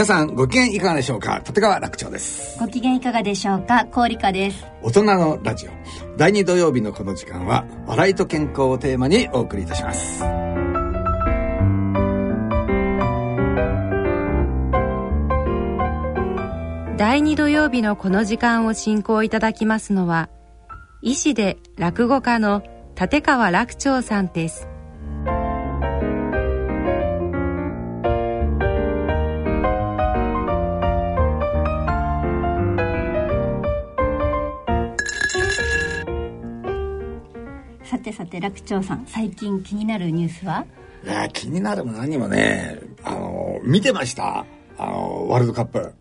皆さんご機嫌いかがでしょうか？立川楽長です。ご機嫌いかがでしょうか？氷香です。大人のラジオ。第2土曜日のこの時間は笑いと健康をテーマにお送りいたします。第2土曜日のこの時間を進行いただきますのは医師で落語家の立川楽長さんですさて楽長さん最近気になるニュースは？いや気になるも何もねあの見てました。あのワールドカップ。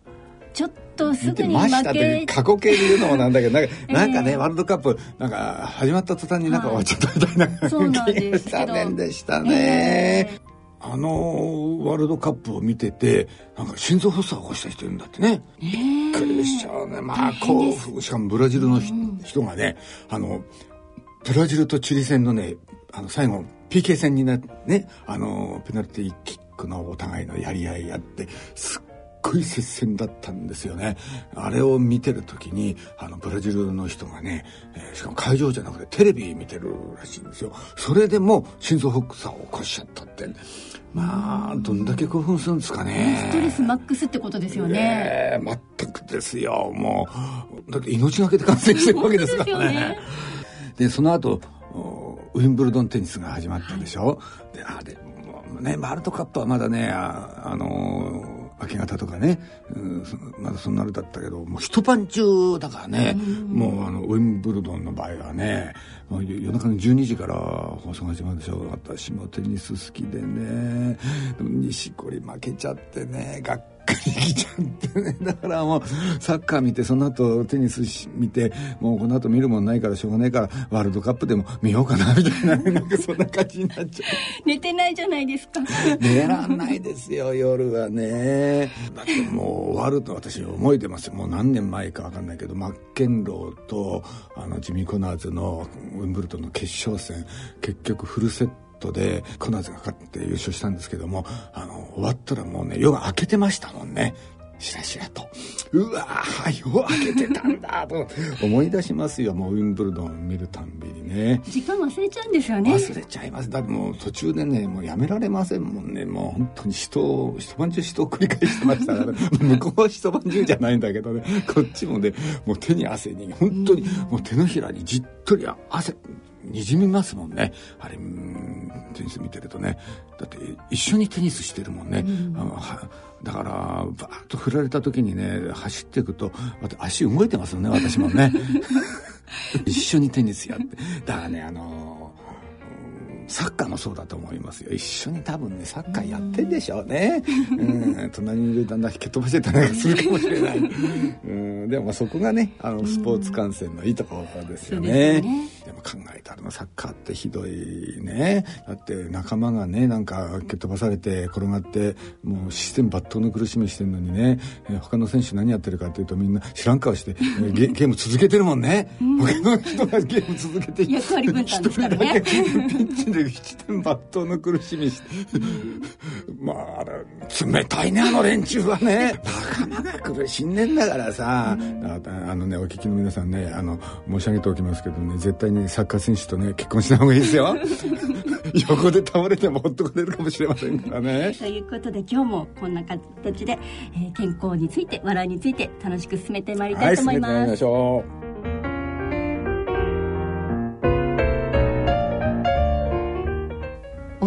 ちょっとす見てぐにましたって過去形で言うのもなんだけどなんか, ええ。なんかねワールドカップなんか始まった途端になんか終わっちゃったみたいな、そうなんですけど。残念でしたね、えあのワールドカップを見ててなんか心臓発作を起こした人いるんだってね。びっくりしちゃうね。まあ興奮しかもブラジルのひ人がねあのブラジルとチリ戦のねあの最後 PK 戦になってねあのペナルティーキックのお互いのやり合いやってすっごい接戦だったんですよね。あれを見てる時にあのブラジルの人がね、えーしかも会場じゃなくてテレビ見てるらしいんですよ。それでも心臓発作を起こしちゃったって。まあどんだけ興奮するんですかね。ストレスマックスってことですよね。ええ全くですよもう。だって命がけで感染してるわけですからねでその後おウィンブルドンテニスが始まったでしょ、であれもうねワールドカップはまだねああのー明け方とかね、うん、そまだそんなのだったけどもう一晩中だからね、もうあのウィンブルドンの場合はね夜中の12時から放送が始まるでしょ？私もテニス好きでね。でも錦織負けちゃってねがっかりきちゃってねだからもうサッカー見てその後テニス見てもうこの後見るもんないからしょうがないからワールドカップでも見ようかなみたいななんかそんな感じになっちゃう。寝てないじゃないですか寝らんないですよ夜はねだってもう終わると私覚えてますよもう何年前か分かんないけどマッケンローとあのジミー・コナーズのウィンブルドンの決勝戦結局フルセットでコナーズが勝って優勝したんですけどもあの終わったらもうね夜が明けてましたもんね。しらしらと。うわー夜明けてたんだと思い出しますよもうウィンブルドン見るたんびにね。時間忘れちゃうんですよね。忘れちゃいます。だってもう途中でねもうやめられませんもんね。もう本当に人を一晩中人を繰り返してましたから、ね、向こうは一晩中じゃないんだけどね。こっちもねもう手に汗に本当にもう手のひらにじっとり汗にじみますもんね。あれうんテニス見てるとね。だって一緒にテニスしてるもんね、あのはだからバーッと振られた時にね走っていくとまた足動いてますよね私もね。一緒にテニスやって。だからねあのサッカーもそうだと思いますよ。一緒に多分ねサッカーやってんでしょうね。うん。隣にいるだんだん引け飛ばしてたりするかもしれない。うん。でもまあそこがねあのスポーツ観戦のいいところですよね。でも考えたらサッカーってひどいね。だって仲間がねなんか蹴っ飛ばされて転がってもう視線抜刀の苦しみしてるのにね、えー他の選手何やってるかっていうとみんな知らん顔して、えーゲゲーム続けてるもんね、他の人がゲーム続けて役割分担ですからね。一人だけピッチで七点抜刀の苦しみして。まああれ冷たいねあの連中はね。仲間が苦しんでんだからさ、あのねお聞きの皆さんねあの申し上げておきますけどね絶対にサッカー選手とね結婚しない方がいいですよ。横で倒れてもほっとかれるかもしれませんからね。ということで今日もこんな形で、えー健康について笑いについて楽しく進めてまいりたはいいと思いま。進めてまいりますしょう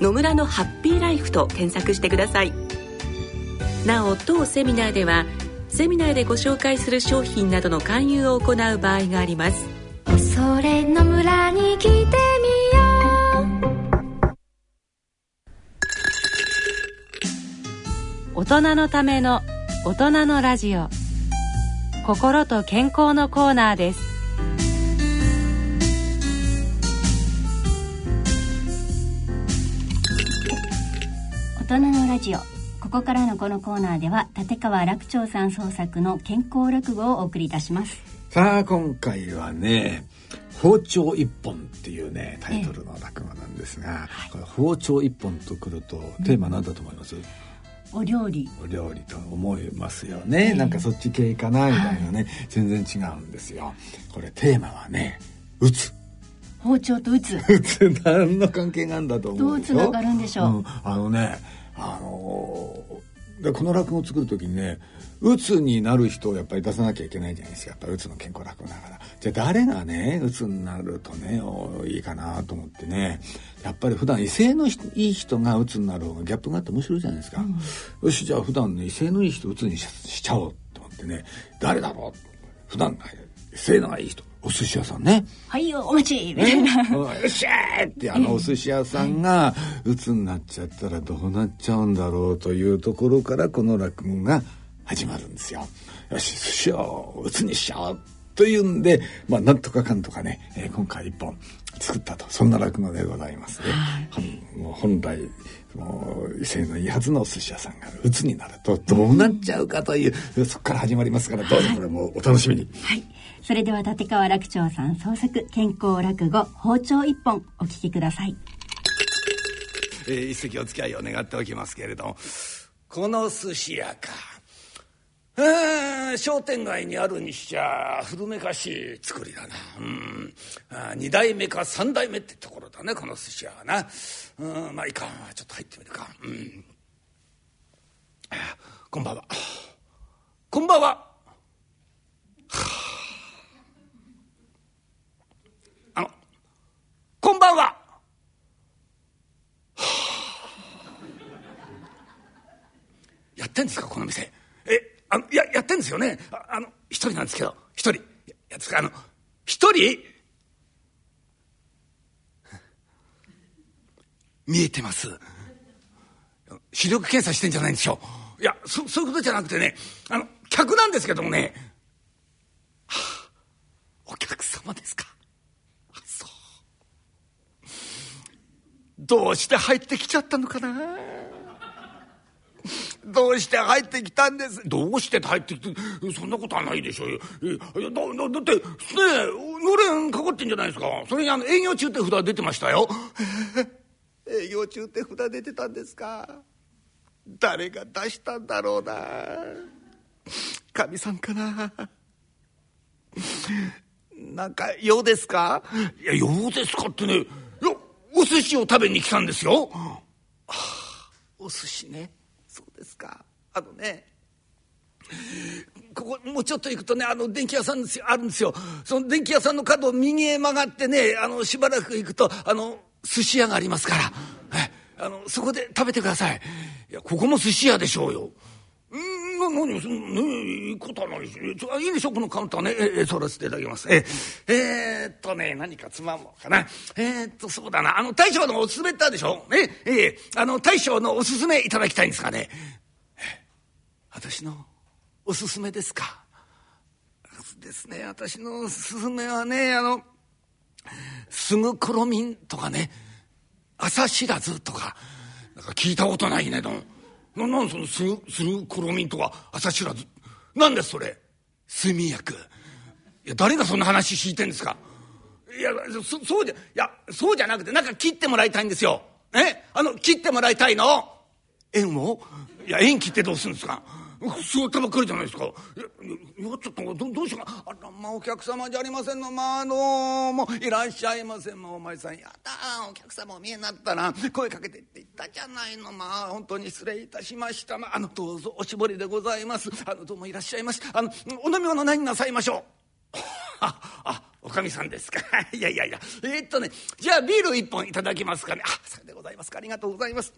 野村のハッピーライフ」と検索してください。なお当セミナーではセミナーでご紹介する商品などの勧誘を行う場合があります。それの村に来てみよう。大人のための大人のラジオ。心と健康のコーナーです人のラジオ。ここからのこのコーナーでは立川楽長さん創作の健康落語をお送りいたします。さあ今回はね包丁一本っていうねタイトルの落語なんですが、これ包丁一本とくるとテーマなんだと思います、お料理。お料理と思いますよね、なんかそっち系かなみたいなね、全然違うんですよ。これテーマはね「打つ」包丁と打つ。打つ。何の関係があるんだと思どううでしょ？つながるんでしょう、ん。あのねあのーでこの落語を作る時にねうつになる人をやっぱり出さなきゃいけないじゃないですか。やっぱりうつの健康落語だから。じゃあ誰がねうつになるとねおいいかなと思ってね。やっぱり普段威勢のいい人がうつになる方がギャップがあって面白いじゃないですか、よしじゃあ普段ね威勢のいい人うつにししちゃおうと思ってね。誰だろう？普段威勢のいい人お寿司屋さんねはいよお待ちみたいなねよっしゃーってあのお寿司屋さんが鬱になっちゃったらどうなっちゃうんだろうというところからこの落語が始まるんですよ。よし寿司を鬱にしちゃおうというんでまあなんとかかんとかね、えー今回一本作ったとそんな落語でございますね。本来もう威勢のいいはずのお寿司屋さんが鬱になるとどうなっちゃうかという、そこから始まりますからどうぞこれもお楽しみに。はいそれでは立川楽長さん創作健康落語包丁一本お聞きください。えー一席お付き合いを願っておきますけれどもこの寿司屋か。えー商店街にあるにしちゃ古めかしい作りだな。うん。あ二代目か三代目ってところだねこの寿司屋はな。うんまあいいか。ちょっと入ってみるか。うん。こんばんは。こんばんは。あこんばんは。やってんですかこの店。えあのいややってんですよね。ああの一人なんですけど。一人。ややつかあの一人？見えてます。視力検査してんじゃないんですよいやそそういうことじゃなくてねあの客なんですけどもね、はあお客様ですかあそうどうして入ってきちゃったのかな？どうして入ってきたんです？どうして入ってきてそんなことはないでしょうよ。だだだってねのれんかかってんじゃないですか。それにあの営業中って札出てましたよ。営業中って札出てたんですか？誰が出したんだろうな？かみさんかな？なんか用ですか？いや用ですかってねお寿司を食べに来たんですよ。はあお寿司ね。そうですか。あのねここもうちょっと行くとねあの電気屋さんですよ。あるんですよ。その電気屋さんの角を右へ曲がってねあのしばらく行くとあの寿司屋がありますから。えあのそこで食べてください。いやここも寿司屋でしょうよ。な何そんねいいことないしちょあいいでしょこのカウンターねええ取らせていただきます。ええーっとね何かつまもうかな。えーっとそうだな。あの大将のおすすめってあるでしょ？ねええあの大将のおすすめいただきたいんですかね。私のおすすめですか？ですね私のおすすめはねあのすぐころみんとかね朝知らずとかなんか聞いたことないねどん。ななんそのするするころみんとか朝知らずなんですそれ？睡眠薬いや誰がそんな話聞いてんですか？いやそそうじゃいやそうじゃなくてなんか切ってもらいたいんですよ。え？あの切ってもらいたいの？縁を？いや縁切ってどうするんですか？すごいばっかりじゃないですか。いや、いやちょっとどどうしようか。あら、まあ、お客様じゃありませんの。まあ、あのもういらっしゃいません。まあ、お前さん、やだ、お客様お見えになったら、声かけてって言ったじゃないの。まあ、本当に失礼いたしました。まあ、あの、どうぞおしぼりでございます。あの、どうもいらっしゃいまし。あの、お飲み物何なさいましょう？あ、あ、おかみさんですか。いやいやいや。えー、っとね、じゃあビール一本いただきますかね。あ、それでございますか。ありがとうございます。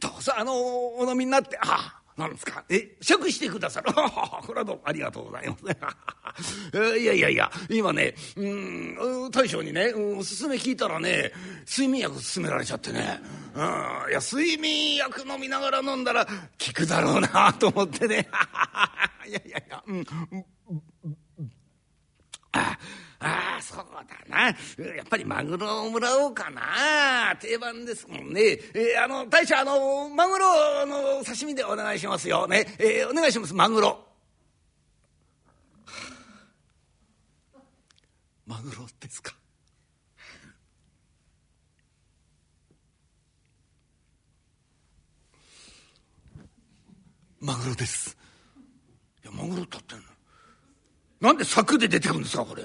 どうぞ、あの、お飲みになって、あ、なんですか？え酌してくださる。これはどうもありがとうございます。いやいやいや今ねうん大将にねおすすめ聞いたらね睡眠薬勧められちゃってね。うんいや睡眠薬飲みながら飲んだら効くだろうなと思ってね。いやいやいやうんああああそうだな。やっぱりマグロをもらおうかな。定番ですもんね。えー、あの大将あのマグロの刺身でお願いしますよね。えー、お願いします。マグロ。マグロですか？マグロです。いやマグロ立ってんの。なんで柵で出てくるんですかこれ。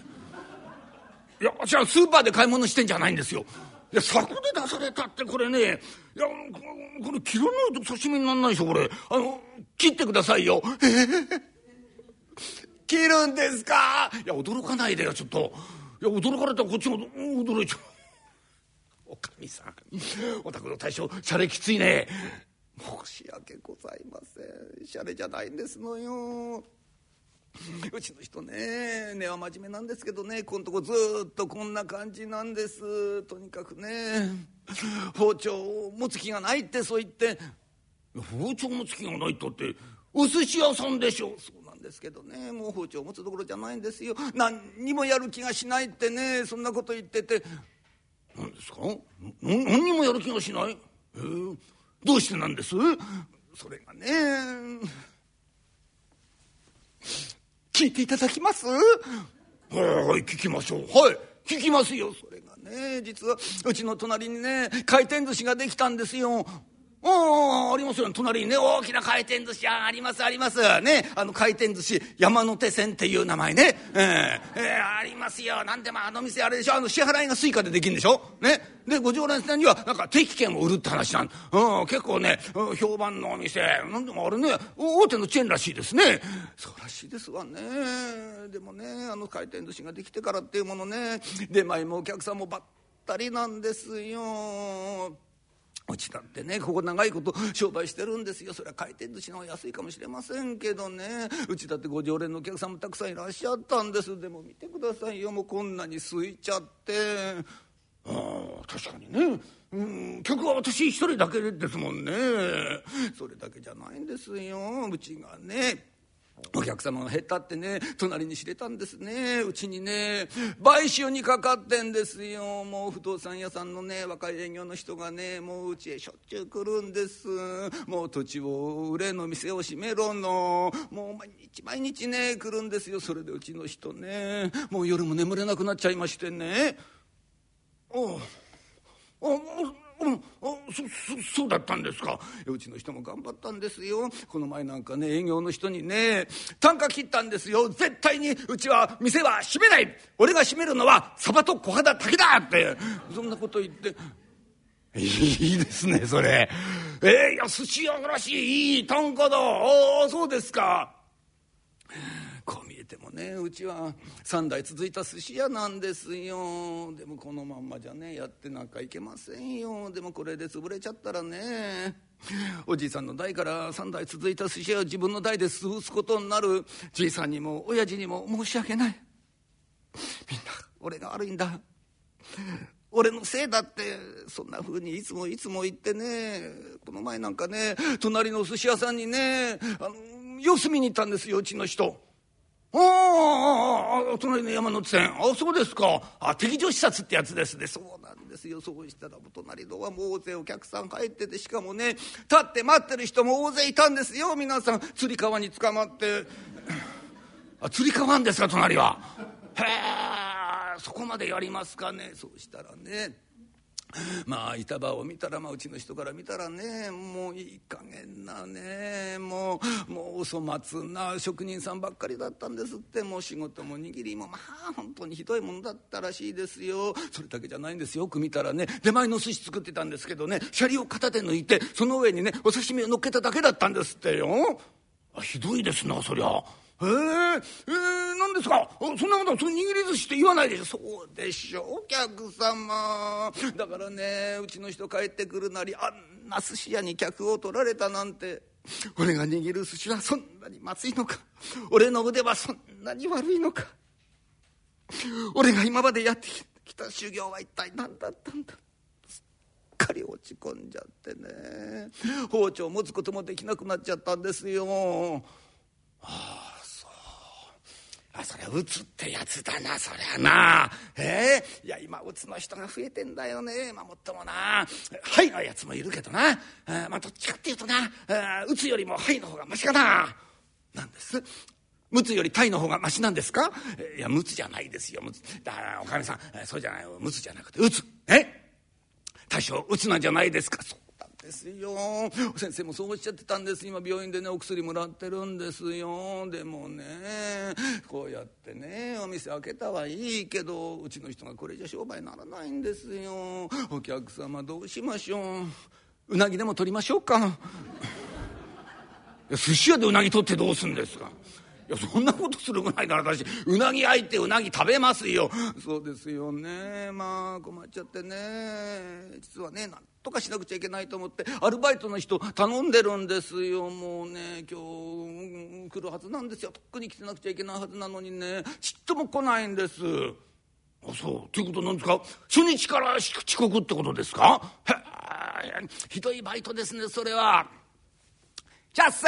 いや私はスーパーで買い物してんじゃないんですよ。いや柵で出されたってこれねいやこれ切らないと刺身になんないでしょこれ。あの切ってくださいよ。えー、切るんですか？いや驚かないでよちょっと。いや驚かれたらこっちも驚いちゃう。おかみさん。お宅の大将シャレきついね。申し訳ございません。シャレじゃないんですのよ。うちの人ね根は真面目なんですけどねこのとこずっとこんな感じなんです。とにかくね包丁を持つ気がないってそう言って包丁持つ気がないったってお寿司屋さんでしょ。そうなんですけどねもう包丁を持つところじゃないんですよ。何にもやる気がしないってねそんなこと言ってて。何ですか？何にもやる気がしない？えー、どうしてなんです？それがね聞いていただきます？はい聞きましょう。はい聞きますよ。それがね実はうちの隣にね回転寿司ができたんですよああ、ありますよ、隣にね、大きな回転寿司屋あります、あります。ね、あの回転寿司、山手線っていう名前ね。えー、えー、ありますよ。なんでもあの店あれでしょ、あの支払いが Suicaでできるんでしょね。で、ご常連さんには、なんか定期券を売るって話なんうん、結構ね、評判のお店。なんでもあれね、大手のチェーンらしいですね。そうらしいですわね。でもね、あの回転寿司ができてからっていうものね、出前もお客さんもばったりなんですよ。うちだってねここ長いこと商売してるんですよ。それは回転寿司の方が安いかもしれませんけどね。うちだってご常連のお客さんもたくさんいらっしゃったんです。でも見てくださいよ。もうこんなに空いちゃって。ああ確かにね。うん客は私一人だけですもんね。それだけじゃないんですよ。うちがねお客様が減ったってね隣に知れたんですね。うちにね買収にかかってんですよ。もう不動産屋さんのね若い営業の人がねもううちへしょっちゅう来るんです。もう土地を売れの店を閉めろの。もう毎日毎日ね来るんですよ。それでうちの人ねもう夜も眠れなくなっちゃいましてね。おう。おううんそそそうだったんですか。うちの人も頑張ったんですよ。この前なんかね営業の人にね単価切ったんですよ。絶対にうちは店は閉めない。俺が閉めるのはサバと小肌だけだ。ってそんなこと言って。いいですねそれ。えー、いや寿司屋らしいいい単価だ。ああそうですか。こう見えてもねうちは3代続いた寿司屋なんですよ。でもこのまんまじゃねやってなんかいけませんよ。でもこれで潰れちゃったらねおじいさんの代から3代続いた寿司屋を自分の代で潰すことになる。じいさんにも親父にも申し訳ない。みんな俺が悪いんだ。俺のせいだって。そんな風にいつもいつも言ってねこの前なんかね隣の寿司屋さんにねあの様子見に行ったんですようちの人。ああ隣の山手線あそうですか。あ敵情視察ってやつですね。そうなんですよ。そうしたら隣のはもう大勢お客さん帰っててしかもね立って待ってる人も大勢いたんですよ。皆さんつり革に捕まって。あつり革んですか隣は。へえそこまでやりますかね。そうしたらね まあ板場を見たら、まあ、うちの人から見たらねもういい加減なねもうもうお粗末な職人さんばっかりだったんですって。もう仕事も握りもまあ本当にひどいものだったらしいですよ。それだけじゃないんですよ。く見たらね出前の寿司作ってたんですけどねシャリを片手抜いてその上にねお刺身を乗っけただけだったんですってよ。ひどいですなそりゃ。えー、えー、ですか？そんなことその握り寿司って言わないでしょ。そうでしょお客様。だからねうちの人帰ってくるなりあんな寿司屋に客を取られたなんて。俺が握る寿司はそんなにまずいのか？俺の腕はそんなに悪いのか？俺が今までやってきた修行は一体何だったんだ？すっかり落ち込んじゃってね。包丁持つこともできなくなっちゃったんですよ。ああ。あそれ打つってやつだなそりゃな。ええー、いや今打つの人が増えてんだよねまあもっともな。はいのやつもいるけどな。あまあどっちかっていうとな打つよりもはいの方がマシかな。なんです。ムツよりタイの方がマシなんですか？いやムツじゃないですよムツだからおかみさんそうじゃないムツじゃなくて打つ。え？大将打つなんじゃないですか？そうですよ。先生もそうおっしゃってたんです。今病院でねお薬もらってるんですよ。でもねこうやってねお店開けたはいいけどうちの人がこれじゃ商売ならないんですよ。お客様どうしましょう。うなぎでも取りましょうか。寿司屋でうなぎ取ってどうすんですか。やそんなことするぐらいなら私うなぎ焼いてうなぎ食べますよ。そうですよね。まあ困っちゃってね。実はねなんとかしなくちゃいけないと思ってアルバイトの人頼んでるんですよ。もうね今日来るはずなんですよ。とっくに来てなくちゃいけないはずなのにね。ちっとも来ないんです。あそう。ということなんですか？初日から遅刻ってことですか？へひどいバイトですねそれは。じゃっせ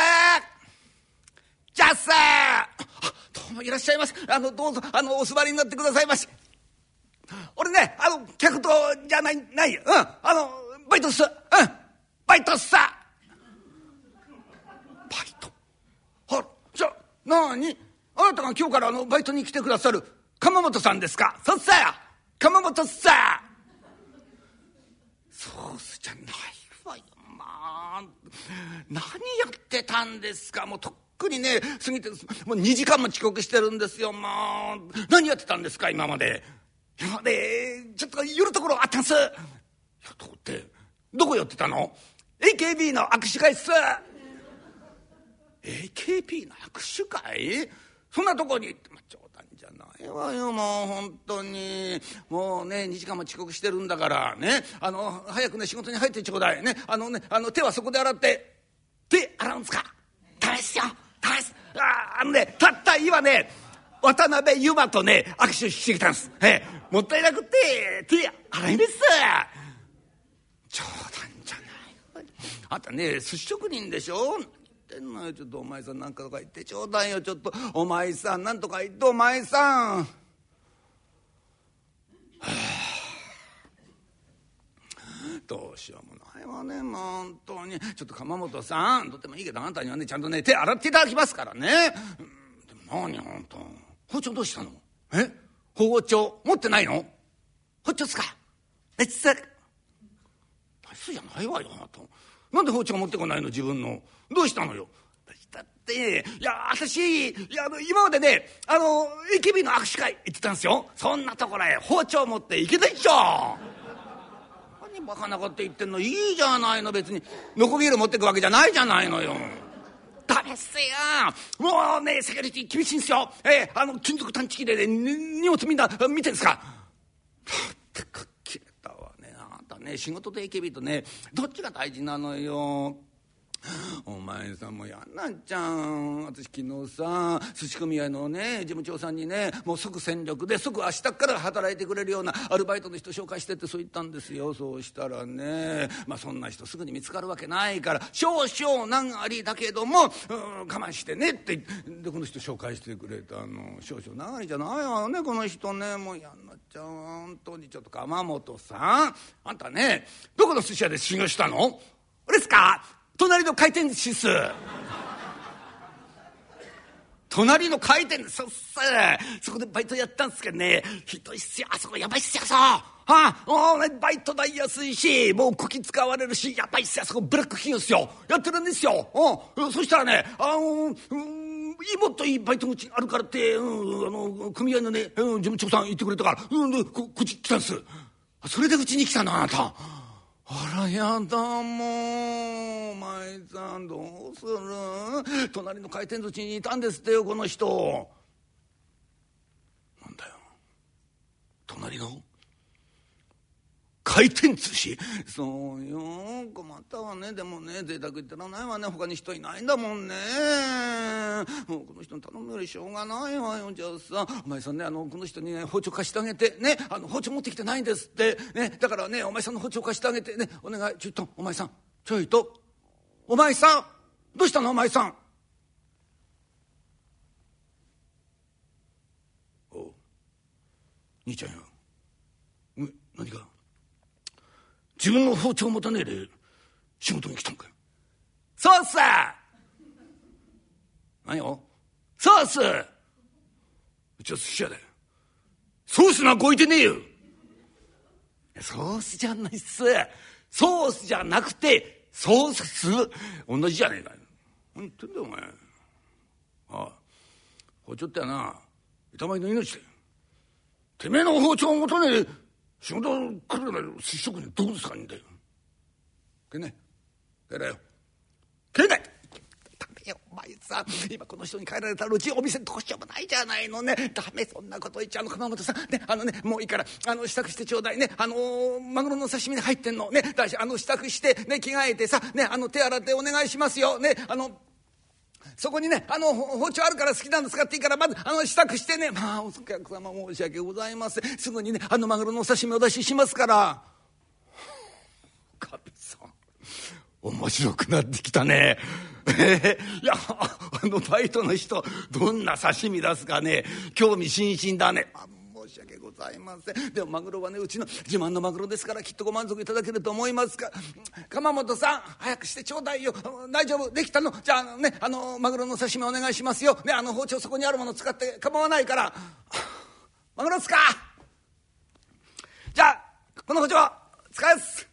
じゃっせあどうもいらっしゃいます。あのどうぞあのお座りになってくださいまし。俺ねあの客とじゃないないうん。あのバイトっす。うん。バイトっさバイト。はじゃなに？あなたが今日からあのバイトに来てくださる鎌本さんですか？そっさ鎌本さそうすじゃないわよまあ。何やってたんですか？もうとっくにね過ぎてもう2時間も遅刻してるんですよ。まあ何やってたんですか今まで。今までちょっと寄るところあったんす。いやどうってどこ寄ってたの ?AKB の握手会っす。AKB の握手会？そんなとこに、ま冗談じゃないわよもう本当に。もうね2時間も遅刻してるんだからね。あの早くね仕事に入ってちょうだい。ね。あのねあの手はそこで洗って。手洗うんですか？ダメっすよ。ああのねたった今ね渡辺由真とね握手してきたんです、ええ、もったいなくって手洗いです。冗談じゃない。あんたね寿司職人でしょ。言ってんのよ。ちょっとお前さんなんかとか言って。ちょうだいよ。ちょっとお前さんなんとか言ってお前さん。はあ。どうしようもないわねもう本当に。ちょっと鎌本さんとってもいいけどあんたにはねちゃんとね手洗っていただきますからね、うん、でも何本当。包丁どうしたの？え？包丁持ってないの？包丁っすか？えっつ大じゃないわよあなた。なんで包丁持ってこないの？自分の。どうしたのよ？だっていや私いや今までねあの AKB の握手会行ってたんですよ。そんなところへ包丁持って行けないっしょ。何バカなこと言ってんのいいじゃないの別に。ノコギリ持ってくわけじゃないじゃないのよ。ダメっすよ。もうねセキュリティ厳しいんですよ。えー、あの金属探知機でね荷物みんな見てんですか。ってくっきれたわね。あなたね仕事と AKB とねどっちが大事なのよ。お前さんもやんなんちゃん。私昨日さ寿司組合のね事務長さんにねもう即戦力で即明日から働いてくれるようなアルバイトの人紹介してってそう言ったんですよ。そうしたらねまあそんな人すぐに見つかるわけないから少々難ありだけども我慢してねってでこの人紹介してくれたの。少々難ありじゃないわよねこの人ね。もうやんなっちゃう。本当にちょっと鎌本さん。あんたねどこの寿司屋で修行したの？ですか。隣の回転寿司っす。隣の回転そっさそこでバイトやったんですけどね。ひどいっすよ。あそこやばいっすよさああもうねバイト代安いしもうこき使われるしやばいっすよ。あそこブラック企業っすよ。やってるんですよ。うんそしたらねあのうんいいもっといいバイト口あるからって、うん、あの組合のね、うん、事務長さん言ってくれたから、うん、でここっち来たんですそれでうちに来たのあなた。あらやだもう。舞さんどうする？隣の回転寿司にいたんですってよこの人。なんだよ。隣の？回転寿司？そうよ困ったわね。でもね贅沢言ってらないわね。他に人いないんだもんね。もうこの人に頼むよりしょうがないわよじゃあさ。お前さんねあのこの人にね包丁貸してあげて。ねあの包丁持ってきてないんですって。ねだからねお前さんの包丁貸してあげて。ねお願いちょっとお前さん。ちょいと。お前さんどうしたのお前さん？お兄ちゃんよ。何か自分の包丁持たねえで仕事に来たんかよ。そうっす何よ？そうっすうちは寿司屋だよ。ソースなんか置いてねえよソースじゃないっす。ソースじゃなくて、ソース、同じじゃねえかよ。何言ってんだよ、お前。ああ、包丁ってな、板前の命だよ。てめえの包丁を持たねえで、仕事来るなら寿司職人どこですかいいんだよ。けねけだよ。けないダメよお前さ今この人に帰られたらうちお店どうしようもないじゃないのね。ダメそんなこと言っちゃうの鎌本さん。ねあのねもういいからあの支度してちょうだいね。あのー、マグロの刺身に入ってんの。ねだしあの支度してね着替えてさねあの手洗ってお願いしますよ。ねあのそこにね、あの、包丁あるから好きなんですかっていいから、まず、あの、支度してね、まあ、お客様申し訳ございません。すぐにね、あの、マグロのお刺身お出ししますから。かみさん、面白くなってきたね。えー、いや、あのバイトの人、どんな刺身出すかね、興味津々だね。し訳ございません。でもマグロはねうちの自慢のマグロですからきっとご満足いただけると思いますが。鎌本さん早くしてちょうだいよ。大丈夫？できたの？じゃあねあのマグロの刺身お願いしますよ。ねあの包丁そこにあるもの使って構わないから。マグロっすか？じゃあこの包丁使います。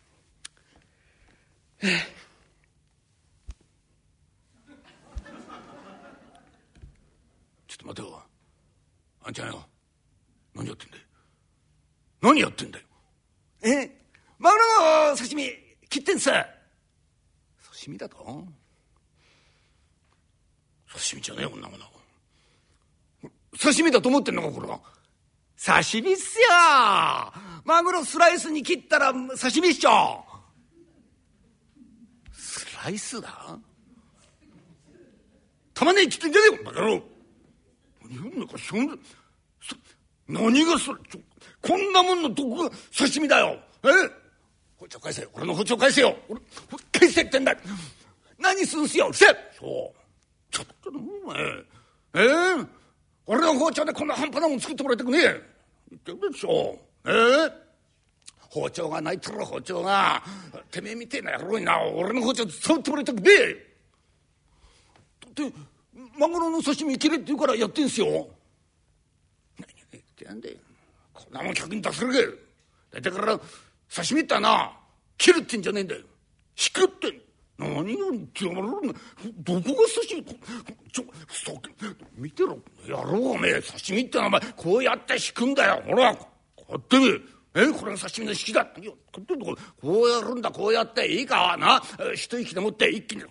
ちょっと待てよ。あんちゃんよ。何やってんだよ？何やってんだよ？えマグロの刺身切ってんさ刺身だと？刺身じゃねえ女もな刺身だと思ってんのかこれは？刺身っすよ。マグロスライスに切ったら刺身っしょ。スライスだ？玉ねぎ切ってんじゃねえよバカ野郎。何言うのかそんな何がそれこんなもんのどこが刺身だよ。え？包丁返せ俺の包丁返せよ。俺返せってんだ何すんすよ。せ。そう。ちょっとお前。え？ー、俺の包丁でこんな半端なもん作ってもらいたくねえ。言ってるでしょ。え？ー、包丁がないったら包丁が。てめえみてえな野郎にな。俺の包丁で触ってもらいたくねえ。だってマグロの刺身切れって言うからやってんすよ。ってやんでこんなもん客に出せるけ大体から刺身ってな切るってんじゃねえんだよ。引くって何を言ってやるの？どこが刺身？ちょそ見てろ。やろうおめえ。刺身ってのはお前こうやって引くんだよ。ほらこうやってみ。えこれが刺身の引きだ。ってこうやるんだこうやって。いいかな。一息でもって一気に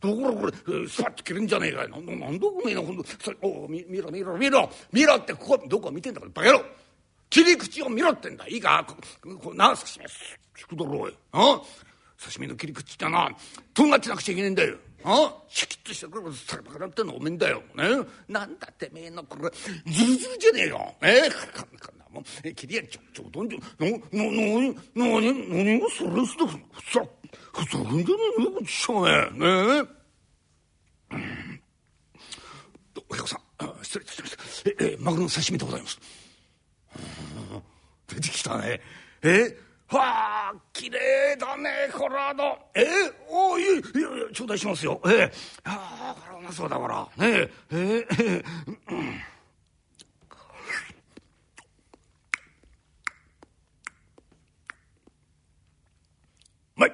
ところこれスパッと切るんじゃねえかよななんだおめえな今度それお見ろ見ろ見ろ。見ろってここどこ見てんだからバカ野郎。切り口を見ろってんだ。いいか？こうな刺身引くだろうよあ？刺身の切り口ってなとんがってなくちゃいけねえんだよ。あ？シャキッとしてくるさバカなってんのおめえんだよ、ね、なんだてめえのこれズルズルじゃねえよ。え？えこんなもん切りやちょちょどんじょななな何何がそれすとさふざけんじゃねえのこっちしょうねえ。お客さん失礼いたしましたええマグロの刺身でございます出てきたねえはあ綺麗だねこれはのえおいいやいや頂戴しますよええああこれおまそうだからねえええうんうまい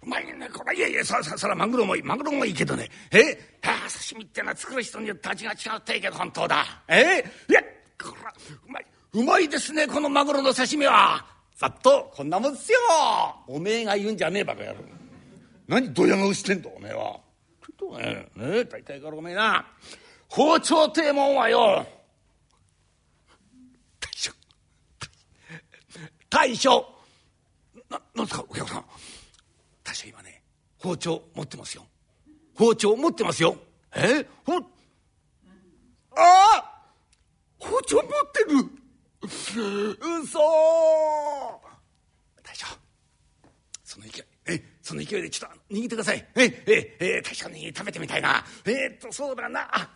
うまいねこれいやいやそそそらマグロもいいマグロもいいけどね。え？はあ刺身ってのは作る人によって味が違うっていいけど本当だ。え？いやこらうまいうまいですねこのマグロの刺身は。さっとこんなもんっすよ。おめえが言うんじゃねえばかやる何ドヤ顔してんだおめえは。ちょっとね。ねえ大体からおめえな。包丁ってえもんはよ。大将。大将。ななんですかお客さん。大将今ね包丁持ってますよ。包丁持ってますよ。え？ほあ？あ包丁持ってる？嘘。大将その勢いえ？その勢いでちょっと握ってください。え？え？え大将に食べてみたいな。えー、っとそうだな。あ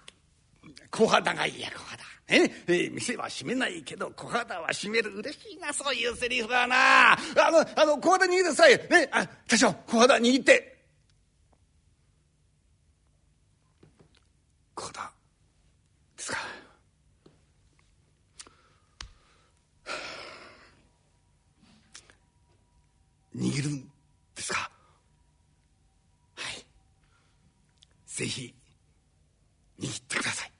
小肌がいいや小肌。え店は閉めないけど小肌は閉める。嬉しいなそういうセリフはな。あのあの小肌握ってさいねあ大将小肌握って。小肌ですか。握るんですか。はい。ぜひ握ってください。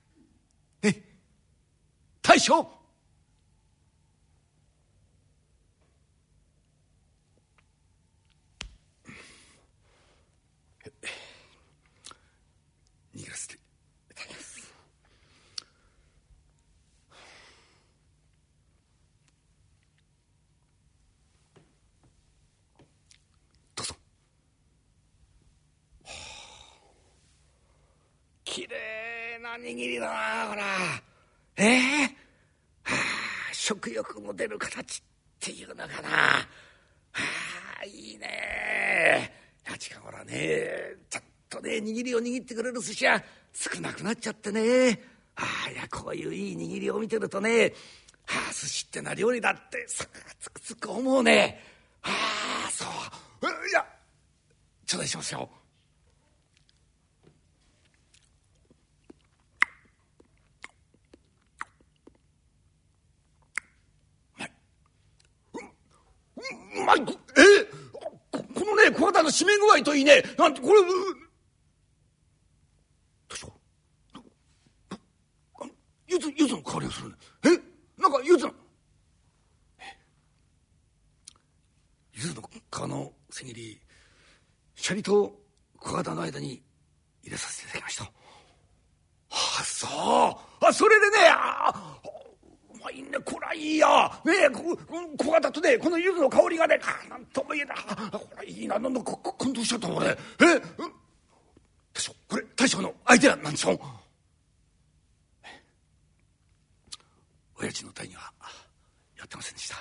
大将握らせて。いな握りだなほら。ええはあ食欲も出る形っていうのかな。はあいいね。近頃はねちょっとね握りを握ってくれる寿司屋少なくなっちゃってね。ああいやこういういい握りを見てるとねはあ寿司ってのは料理だってさつくつく思うね。はあそう。いや頂戴しますようまいえここのね小肌の締め具合といいね。なんてこれうどうしようあゆずゆずの香りがするね。え？なんかゆずの。ゆずの皮の千切りシャリと小肌の間に入れさせていただきました。あそう。あそれでねあまいねこらいいやねえこ小型とねこの柚子の香りがねあなんともいいなあこれいいななんだか感動しちゃった俺えうん。大将これ大将のアイデアなんでしょ？親父の代にはやってませんでした。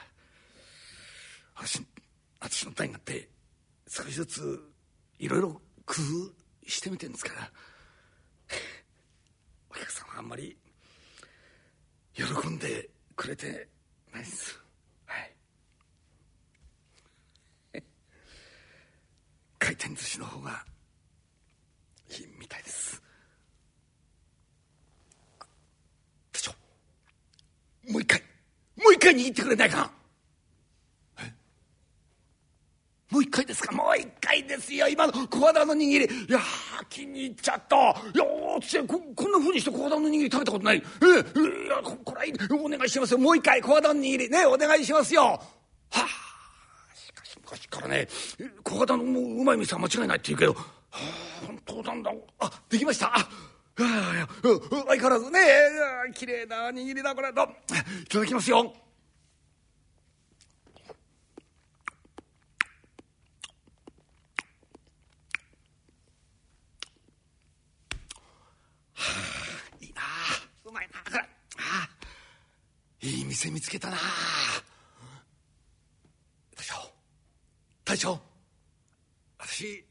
私私の代になって少しずついろいろ工夫してみてるんですから。お客さんはあんまり喜んでくれてないですはい。回転寿司の方がいいみたいです。部長もう一回。もう一回握ってくれないかもう一回ですか？もう一回ですよ。今の小肌の握り。いや気に入っちゃった。いや私ここんなふうにして小肌の握り食べたことない。ええいやここれお願いしますよ。もう一回小肌の握り。ねお願いしますよ。はあ。しかし昔からね小肌のもううまい店は間違いないって言うけど。はあ本当なんだ。あできました。ああいや相変わらずね綺麗な握りだこれ。といただきますよいいなうまいなこれあいい店見つけたな。大将大将私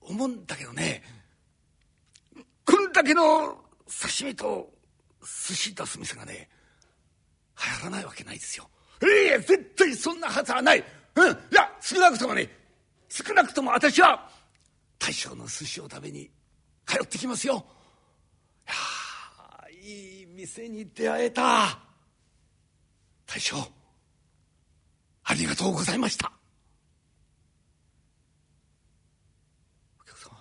思うんだけどね。こんだけの刺身と寿司出す店がね流行らないわけないですよ。いや絶対そんなはずはない。うんいや少なくともね少なくとも私は大将の寿司を食べに通ってきますよ。いやいい店に出会えた。大将ありがとうございました。お客様。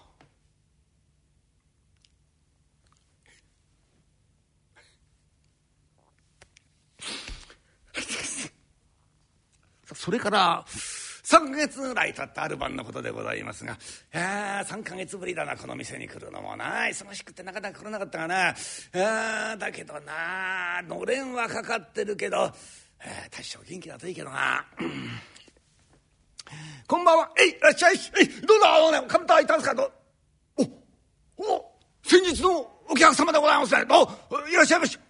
それから3月ぐらい経ったある晩のことでございますが「いや3か月ぶりだなこの店に来るのもな。忙しくてなかなか来れなかったがな。あだけどなのれんはかかってるけどえ大将元気だといいけどな。こんばんは。えい、いらっしゃい。えい、どうぞ、あのね、カウンターいたんですか？どお、お、先日のお客様でございますね。どう？いらっしゃいまし。は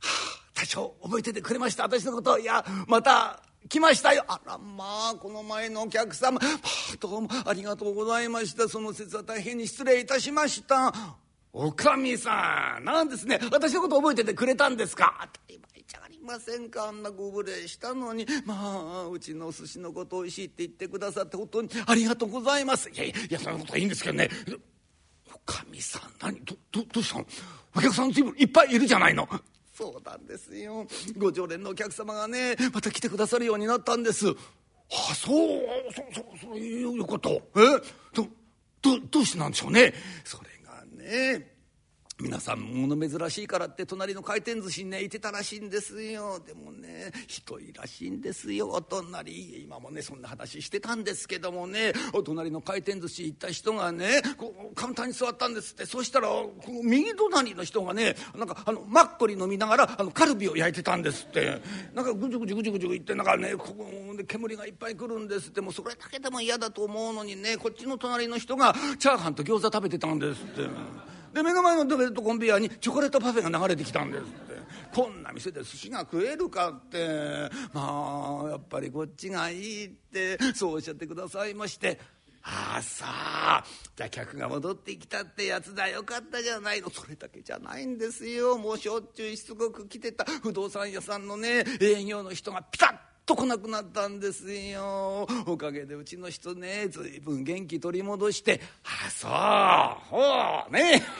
あ、大将、覚えててくれました。私のこと。いや、また、来ましたよ。あら、まあ、この前のお客様。はあ、どうもありがとうございました。その説は大変に失礼いたしました。おかみさん、なんですね。私のこと覚えててくれたんですか？当たり前じゃありませんか？あんなご無礼したのに。まあ、うちのお寿司のことおいしいって言ってくださって本当にありがとうございます。いやいや、そんなことはいいんですけどね。おかみさん、何、ど、ど、どうしたの？お客さん随分いっぱいいるじゃないの。そうなんですよ。ご常連のお客様がね、また来てくださるようになったんです。ああ、そう、そう、そう、そういうこと。え？ど、ど、どうしてなんでしょうね？それがね。皆さん物珍しいからって隣の回転寿司にねいてたらしいんですよ。でもね人いらしいんですよ。お隣。今もねそんな話してたんですけどもね。お隣の回転寿司行った人がねこうカウンターに座ったんですって。そしたらこの右隣の人がねなんかあのマッコリ飲みながらあのカルビを焼いてたんですって。なんかぐじゅぐじゅぐじゅぐじゅ言ってなんかねここで煙がいっぱい来るんですってもうそれだけでも嫌だと思うのにねこっちの隣の人がチャーハンと餃子食べてたんですって。で目の前のベルトコンベヤーにチョコレートパフェが流れてきたんですって。こんな店で寿司が食えるかって。まあやっぱりこっちがいいってそうおっしゃってくださいまして。ああさあじゃあ客が戻ってきたってやつだよかったじゃないの。それだけじゃないんですよ。もうしょっちゅうしつこく来てた不動産屋さんのね営業の人がピタッと来なくなったんですよ。おかげでうちの人ね随分元気取り戻して。あそう。ほう。ね。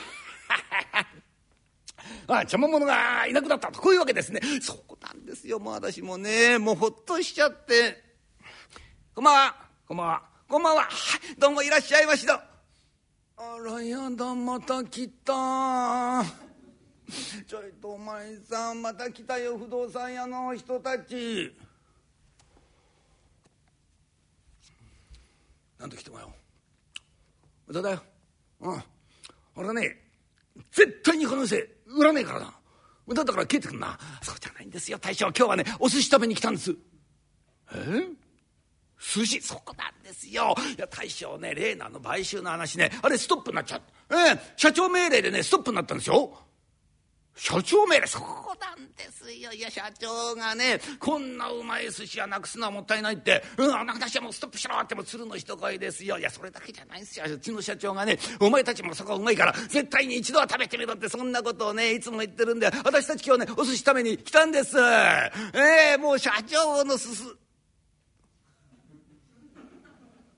あ邪魔者がいなくなったと。こういうわけですね。そうなんですよ。もう私もねもうほっとしちゃって。こんばんは。こんばんは。こんばんは、はい、どうもいらっしゃいましたあらやだまた来た。ちょいとお前さんまた来たよ不動産屋の人たち。なんと来てもよ無駄だよ。うん。俺はね絶対にこの店売らねえからな。無駄だから帰ってくんな。そうじゃないんですよ。大将今日はねお寿司食べに来たんです。え？寿司そこなんですよ。いや大将ね例のあの買収の話ねあれストップになっちゃってええ社長命令でねストップになったんですよ。社長命令そこなんですよ。いや社長がねこんなうまい寿司屋なくすのはもったいないって「うんあなたはもうストップしろ」っても鶴の一声ですよ。いやそれだけじゃないんですよ。うちの社長がね「お前たちもそこうまいから絶対に一度は食べてみろ」ってそんなことをねいつも言ってるんで私たち今日ねお寿司食べに来たんです。ええー、もう社長のすす。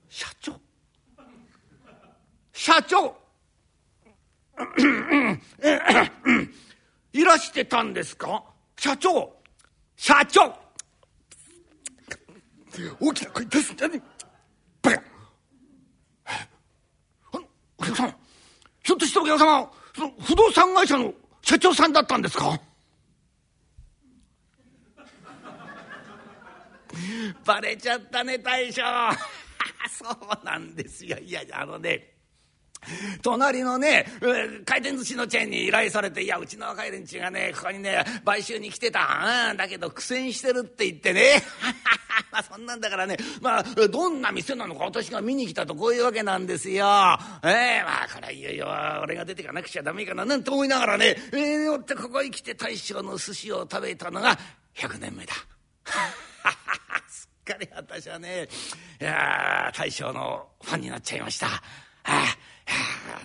社長？社長？いらしてたんですか？社長。社長。大きな声出すんじゃね。えバカ。お客さんひょっとしてお客様その不動産会社の社長さんだったんですか？バレちゃったね大将。そうなんですよ。いやいやあのね隣のね回転寿司のチェーンに依頼されて「いやうちの若い連中がねここにね買収に来てた、うん、だけど苦戦してる」って言ってね まあそんなんだからねまあどんな店なのか私が見に来たとこういうわけなんですよ。ええー、まあこれはいよいよ俺が出てかなくちゃダメかななんて思いながらねえー、よってここへ来て大将の寿司を食べたのが100年目だ。すっかり私はねいや大将のファンになっちゃいました。はあ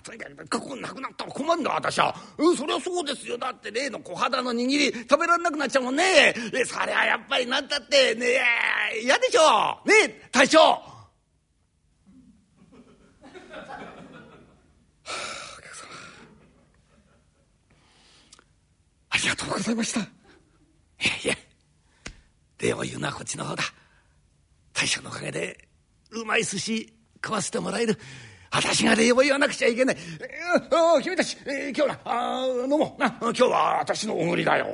とにかく、ここなくなったら困るな、私は。うん、そりゃそうですよ。だって例の小肌の握り、食べられなくなっちゃうもんね。え、そりゃやっぱりなんだって、ねえ、嫌でしょ。ねえ、大将。はあ、お客様。ありがとうございました。いやいや、礼を言うのはこっちの方だ。大将のおかげで、うまい寿司食わせてもらえる。私が礼を言わなくちゃいけない。えー、君たち、えー、今日な、あ飲もう。な、今日は私のおごりだよ。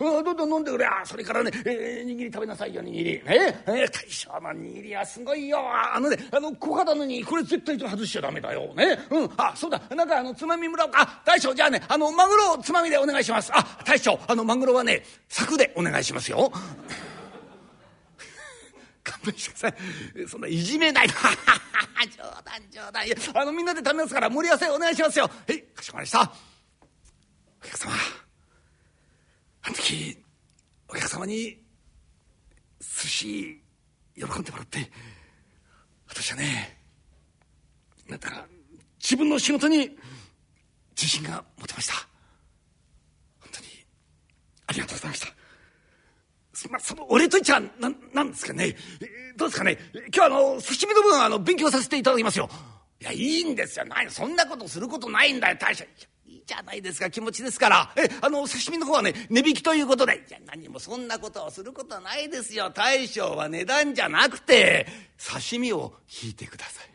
うん、どんどん飲んでくれ。それからね、えー、握り食べなさいよ、握り。ねえー、大将の握りはすごいよ。あのね、あの、小型のに、これ絶対と外しちゃダメだよ。ね。うん、あ、そうだ、なんかあの、つまみもらおうか。大将、じゃあね、あの、マグロをつまみでお願いします。あ、大将、あの、マグロはね、柵でお願いしますよ。勘弁してください。そんないじめない。冗談冗談。いや、あの、みんなで食べますから、盛り合わせお願いしますよ。はい、かしこまりました。お客様、あの時、お客様に、寿司、喜んでもらって、私はね、なんだか、自分の仕事に自信が持てました。本当に、ありがとうございました。まあ、その俺といっちゃなんなんですかね、えー、どうですかね。今日あの刺身の分あの勉強させていただきますよ。いやいいんですよ。何そんなことすることないんだよ。大将いいじゃないですか。気持ちですから。えあの刺身の方はね値引きということで。いや何もそんなことをすることはないですよ。大将は値段じゃなくて刺身を引いてください。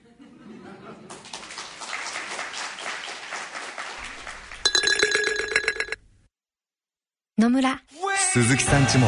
野村。鈴木さんちも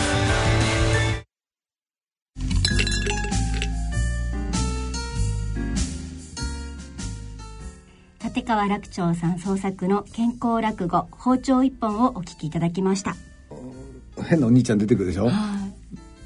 川楽長さん創作の健康落語包丁一本をお聞きいただきました。変なお兄ちゃん出てくるでしょ、はい。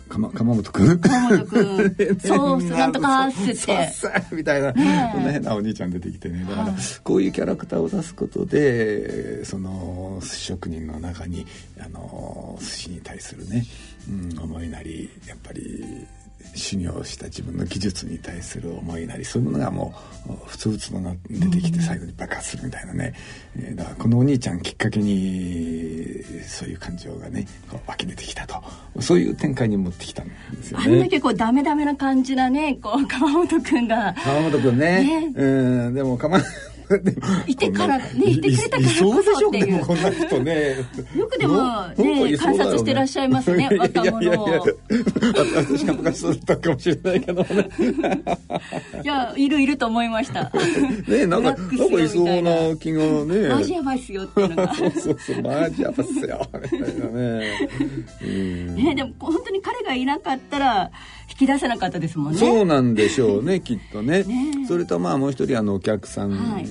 鎌本君鎌本君そうなん。とかっつって。みたいな、ね、そんな変なお兄ちゃん出てきてねだから、こういうキャラクターを出すことでその寿司職人の中にあの寿司に対するね、うん、思いなりやっぱり修行した自分の技術に対する思いなりそういうものがもうふつふつとな出てきて最後に爆発するみたいなね、えー、だからこのお兄ちゃんきっかけにそういう感情がねこう湧き出てきたとそういう展開に持ってきたんですよね。あんだけこうダメダメな感じなねこう川本君が。川本君ね。ねうんでも川 いてからねいてくれたからこそっていう。こんな人ね。よくでもね観察してらっしゃいますね 若者。を私が昔そうだったかもしれないけどね。いやいるいると思いました。ねなんかな。んかいそうな気がね。マジやばいっすよっていうのが。そうそうそうマジやばいっすよみたいなね。ねでも本当に彼がいなかったら引き出せなかったですもんね。そうなんでしょうね きっとね。それとまあもう一人あのお客さん、はい。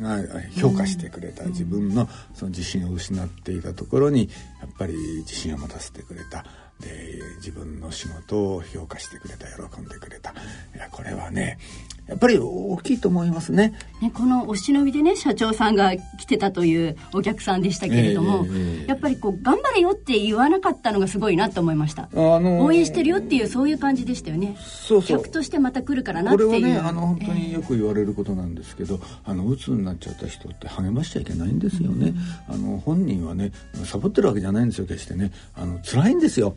が評価してくれた、自分のその自信を失っていたところにやっぱり自信を持たせてくれたで自分の仕事を評価してくれた喜んでくれた。いやこれはねやっぱり大きいと思いますね。ねこのお忍びでね社長さんが来てたというお客さんでしたけれども、えーえー、やっぱりこう頑張れよって言わなかったのがすごいなと思いました、あのー、応援してるよっていうそういう感じでしたよね。そうそう。客としてまた来るからなっていう。これはねあの本当によく言われることなんですけど、えー、あの鬱になっちゃった人って励ましちゃいけないんですよね、うん、あの本人はねサボってるわけじゃないんですよ決してね。あの辛いんですよ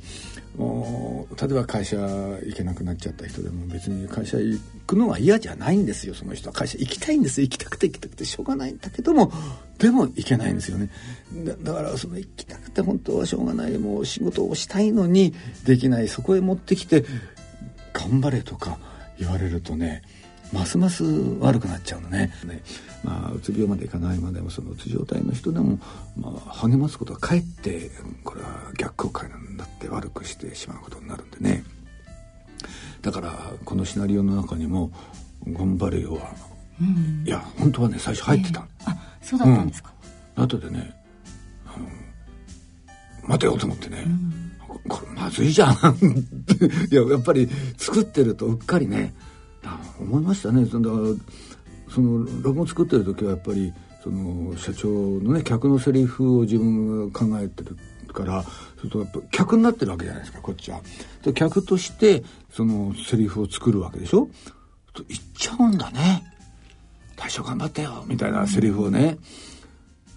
例えば会社行けなくなっちゃった人でも別に会社行くのは嫌じゃないんですよ。その人は。会社行きたいんです行きたくて行きたくてしょうがないんだけども。でも行けないんですよね。だからその行きたくて本当はしょうがない。もう仕事をしたいのにできない。そこへ持ってきて頑張れとか言われるとねますます悪くなっちゃうのね。ね。まあ、うつ病までいかないまでもそのうつ状態の人でも、まあ、励ますことはかえってこれは逆効果なんだって悪くしてしまうことになるんでね。だからこのシナリオの中にも「頑張れよは」うん、いや本当はね最初入ってた、えー、あそうだったんですか、うん、後でねあの待てよと思ってね、うん、これまずいじゃん。いややっぱり作ってるとうっかりね思いましたねそのその落語作ってる時はやっぱりその社長のね客のセリフを自分が考えてるからそれとやっぱ客になってるわけじゃないですかこっちは。で客としてそのセリフを作るわけでしょ？と言っちゃうんだね。大将頑張ってよみたいなセリフをね。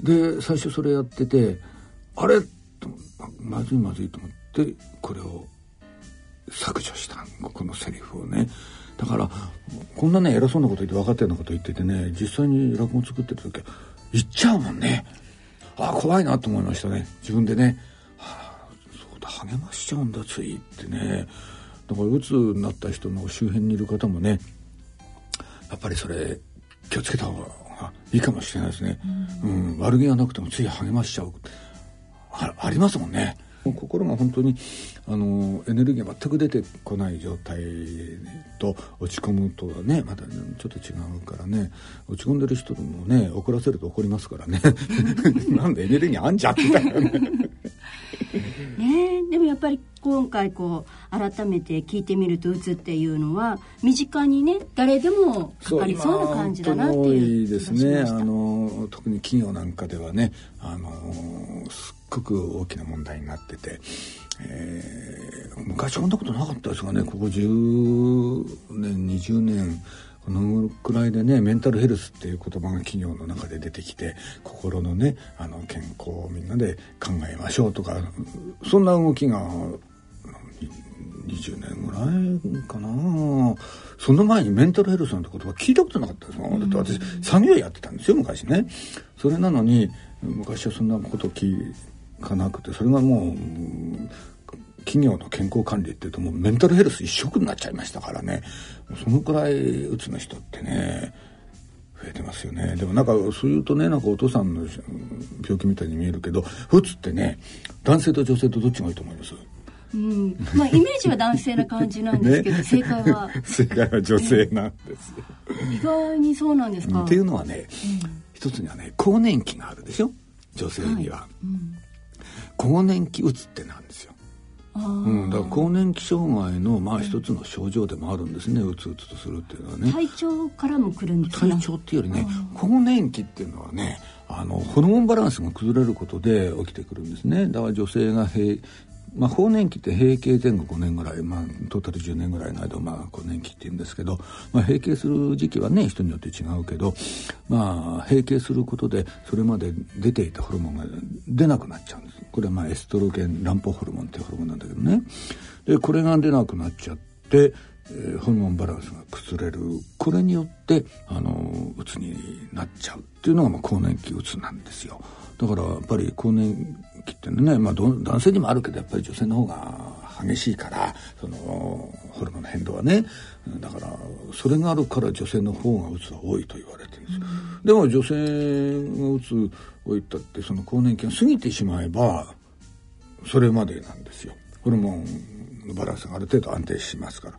で最初それやっててあれ？とまずいまずいと思ってこれを削除したこのセリフをね。だからこんなね偉そうなこと言って分かってるようなこと言っててね実際に落語作ってる時は言っちゃうもんね。ああ怖いなと思いましたね自分でね。はあ、そうだ励ましちゃうんだついってね。だからうつになった人の周辺にいる方もねやっぱりそれ気をつけた方がいいかもしれないですね。うん、うん、悪気がなくてもつい励ましちゃうあありますもんね。心が本当にあのエネルギーが全く出てこない状態と落ち込むとはねまたちょっと違うからね落ち込んでる人もね怒らせると怒りますからね。なんでエネルギーあんじゃんみたいなね。ねでもやっぱり今回こう改めて聞いてみるとうつっていうのは身近にね誰でもかかりそうな感じだなっていうですね。あの特に企業なんかではねあのすっごく大きな問題になってて、えー、昔こんなことなかったですがね。ここ10年20年。このくらいでねメンタルヘルスっていう言葉が企業の中で出てきて心のねあの健康をみんなで考えましょうとかそんな動きが20年ぐらいかな。その前にメンタルヘルスなんて言葉聞いたことなかったですもん、だって私産業やってたんですよ昔ね。それなのに昔はそんなこと聞かなくてそれがもう企業の健康管理っていうともうメンタルヘルス一色になっちゃいましたからね。そのくらいうつの人ってね増えてますよね。でもなんかそういうとねなんかお父さんの病気みたいに見えるけどうつってね男性と女性とどっちがいいと思います？うん、まあイメージは男性な感じなんですけど、ね、正解は。正解は女性なんですよ、意外にそうなんですか？っていうのはね、うん、一つにはね更年期があるでしょ？女性には、はい。うん、更年期うつってなんですようん、だから更年期障害のまあ一つの症状でもあるんですね、うつうつとするっていうのはね。体調からもくるんですか？体調っていうよりね更年期っていうのはねあのホルモンバランスが崩れることで起きてくるんですね。だから女性がまあ、更年期って閉経前後5年ぐらい、まあ、トータル10年ぐらいの間を、まあ、更年期って言うんですけど、まあ、閉経する時期はね人によって違うけど、まあ、閉経することでそれまで出ていたホルモンが出なくなっちゃうんです。これはまあエストロゲン卵胞ホルモンっていうホルモンなんだけどね。でこれが出なくなっちゃってえー、ホルモンバランスが崩れる。これによってあのうつになっちゃうっていうのが、まあ、更年期うつなんですよ。だからやっぱり更年期ってね、まあ、男性にもあるけどやっぱり女性の方が激しいからそのホルモンの変動はね。だからそれがあるから女性の方がうつは多いと言われてるんです。よ、うん、でも女性がうつを言ったってその更年期が過ぎてしまえばそれまでなんですよ。ホルモンのバランスがある程度安定しますから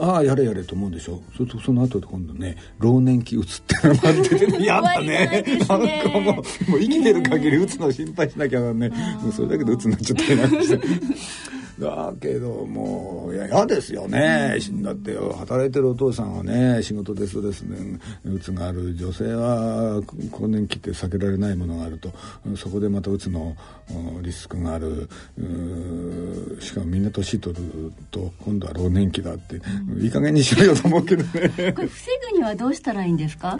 ああやれやれと思うんでしょ。そその後で今度ね老年期うつってのがあってね。やだね。なんかもうもう生きてる限りうつの心配しなきゃねもうそれだけでうつになっちゃったりなんかしてだけどもう嫌ですよね、うん、だって働いてるお父さんはね仕事でストレスねうつがある女性は更年期って避けられないものがあると。そこでまたうつのリスクがある。しかもみんな年取ると今度は老年期だって、うん、いい加減にしろよと思うけどね。これ防ぐにはどうしたらいいんですか？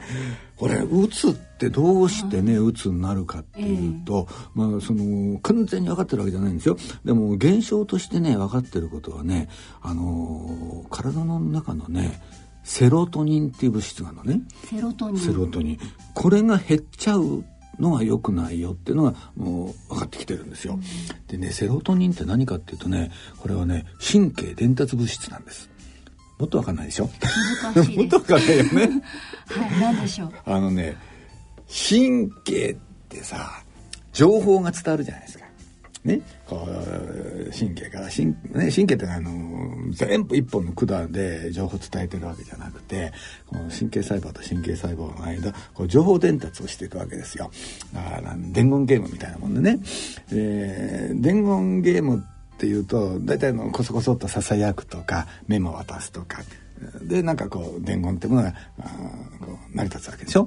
これうつってどうしてねうつになるかっていうと、えー、まあその完全に分かってるわけじゃないんですよ。でも現象としてね分かってることはねあの体の中のねセロトニンっていう物質があるのね。セロトニン。セロトニン。これが減っちゃうのが良くないよっていうのがもう分かってきてるんですよ、うん、でねセロトニンって何かっていうとねこれはね神経伝達物質なんですもっとわかんないでしょ？難しいもっとわかんないよねはい何でしょう？あのね神経ってさ情報が伝わるじゃないですか。ね、こう神経から神,、ね、神経ってあの全部一本の管で情報を伝えてるわけじゃなくてこの神経細胞と神経細胞の間こう情報伝達をしていくわけですよ。だから伝言ゲームみたいなもんでね、えー、伝言ゲームってていうと大体のこそこそとささやくとかメモを渡すとかでなんかこう伝言ってものがこう成り立つわけでしょ？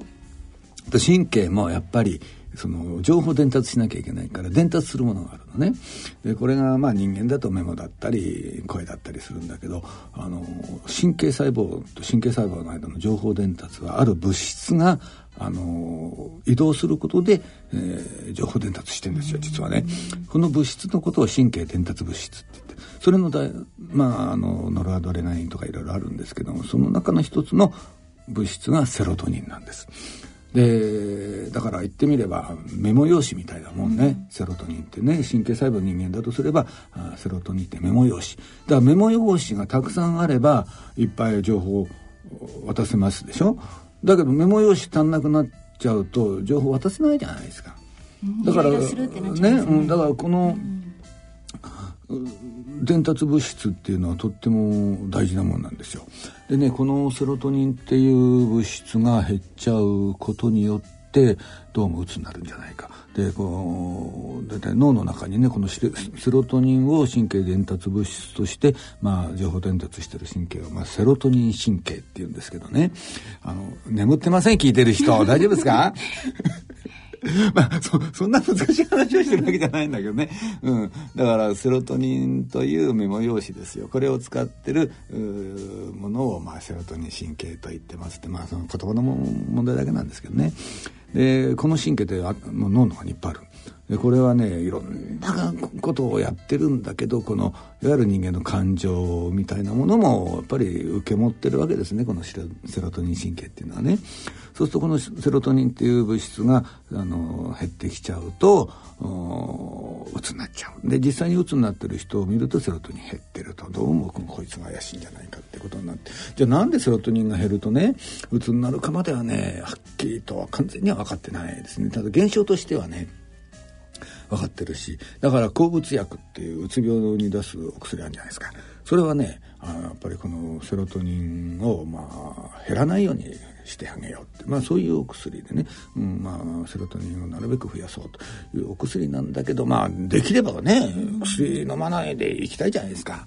と。神経もやっぱりその情報伝達しなきゃいけないから伝達するものがあるのねでこれがまあ人間だとメモだったり声だったりするんだけどあの神経細胞と神経細胞の間の情報伝達はある物質があの移動することで、えー、情報伝達してるんですよ実はね。この物質のことを神経伝達物質って言って。それのだまああのノルアドレナリンとかいろいろあるんですけどもその中の一つの物質がセロトニンなんです。でだから言ってみればメモ用紙みたいなもんね、うん、セロトニンってね神経細胞人間だとすればあセロトニンってメモ用紙。だからメモ用紙がたくさんあればいっぱい情報を渡せますでしょ？だけどメモ用紙足んなくなっちゃうと情報渡せないじゃないですか。だからね、うん、だからこの、伝達物質っていうのはとっても大事なもんなんですよ。でねこのセロトニンっていう物質が減っちゃうことによってどうも鬱になるんじゃないか。でこう大体脳の中にねこのセロトニンを神経伝達物質として、まあ、情報伝達してる神経を、まあ、セロトニン神経っていうんですけどね。あの眠ってません聞いてる人。大丈夫ですか？まあ、そ、そんな難しい話をしてるわけじゃないんだけどね。うん。だから、セロトニンというメモ用紙ですよ。これを使ってる、ものを、まあ、セロトニン神経と言ってますって、まあ、その言葉の問題だけなんですけどね。で、この神経って脳の中にいっぱいある。でこれはねいろんなことをやってるんだけどこのいわゆる人間の感情みたいなものもやっぱり受け持ってるわけですねこのセロトニン神経っていうのはね。そうするとこのセロトニンっていう物質があの減ってきちゃうとうつになっちゃうで実際にうつになってる人を見るとセロトニン減ってると。どうもこいつが怪しいんじゃないかってことになって。じゃあなんでセロトニンが減るとねうつになるかまではねはっきりとは完全には分かってないですね。ただ現象としてはね分かってるしだから抗うつ薬っていううつ病に出すお薬あるんじゃないですか。それはねあやっぱりこのセロトニンをまあ減らないようにしてあげようって、まあ、そういうお薬でね、うんまあ、セロトニンをなるべく増やそうというお薬なんだけど、まあ、できればね薬飲まないでいきたいじゃないですか。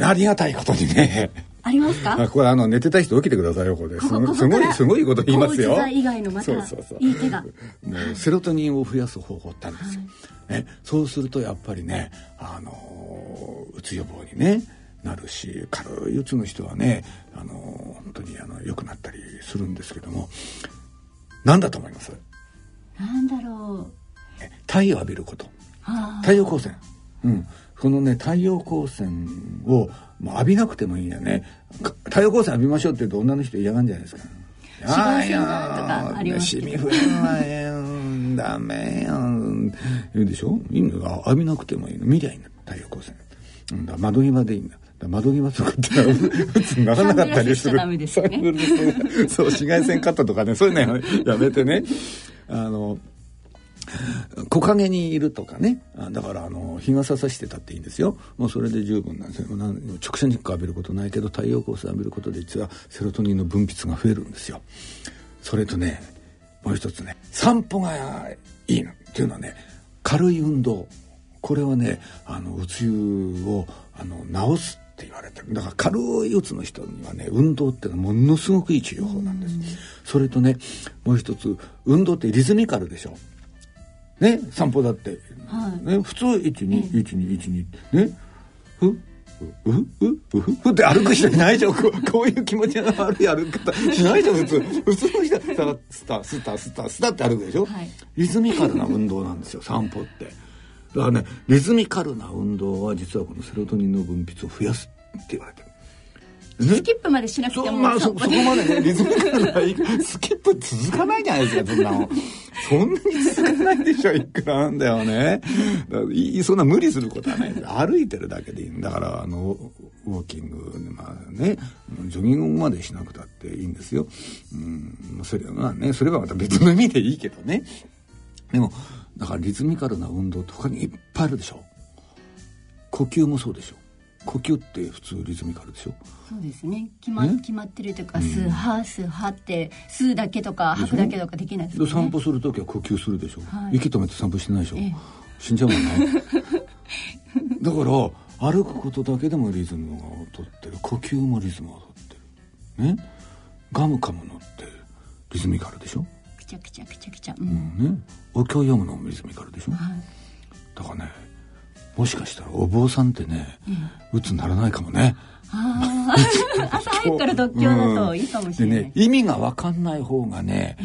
ありがたいことにね。ありますか？これあの寝てた人起きてくださいよこれすごいすごいこと言いますよ。以外のまたそうそうそう。いい手が。もうセロトニンを増やす方法ってあるんですよ、はい、ね、そうするとやっぱりねあのうつ予防にねなるし軽いうつの人はねあの本当にあの良くなったりするんですけども。何だと思います？なんだろう。太陽浴びること。太陽光線。うんこのね太陽光線をもう浴びなくてもいいよね。太陽光線浴びましょうって言うと女の人嫌がるんじゃないですか。紫外線がとかありますシミ増えないダメやん。言うでしょ？いいの浴びなくてもいいの。見りゃいいの太陽光線、うん、だ窓際でいいんだ。窓際とかって普通ならなかったりする。ね、そう、紫外線カットとかね、そういうのやめてね。あの、木陰にいるとかね。だから、あの、日傘さしてたっていいんですよ。もうそれで十分なんですよ。直射日光浴びることないけど、太陽光線浴びることで実はセロトニンの分泌が増えるんですよ。それとね、もう一つね、散歩がいいのっていうのはね、軽い運動。これはね、あの、うつ湯を、あの、治すって言われてるだから軽いうつの人にはね運動ってのはものすごくいい治療法なんです、それとねもう一つ運動ってリズミカルでしょね散歩だって、はい、ね、普通121212ね。ふううううふって歩く人いないじゃんここういう気持ちの悪い歩き方。しないじゃん普通。普通の人。はスタスタスタスタって歩くでしょ、はい、リズミカルな運動なんですよ散歩って。だからねリズミカルな運動は実はこのセロトニンの分泌を増やすって言われてる。ね、スキップまでしなくても。まあそ そこまでねリズミカルなスキップ続かないじゃないですかそんなの。そんなに続かないでしょいくらなんだよね。いそんな無理することはない。歩いてるだけでいいんだからあのウォーキングまあねジョギングまでしなくたっていいんですよ。うんそれはねそれはまた別の意味でいいけどね。でもだからリズミカルな運動って他にいっぱいあるでしょ。呼吸もそうでしょ呼吸って普通リズミカルでしょ？そうですね。決ま決まってるというか、吸う吐吸う吐って吸うだけとか吐くだけとかできないですね。散歩する時は呼吸するでしょ、はい、息止めて散歩してないでしょ、ええ、死んじゃうもんね だから歩くことだけでもリズムをとってる。呼吸もリズムをとってる。ね？ガム噛むのってリズミカルでしょ？ちゃくちゃくちゃくちゃ、うん、ね？お経読むのもリズミカルでしょ、はい、だからねもしかしたらお坊さんってね、うつ、にならないかもね。朝早くから独協だといいかもしれない、うん、でね意味が分かんない方がね、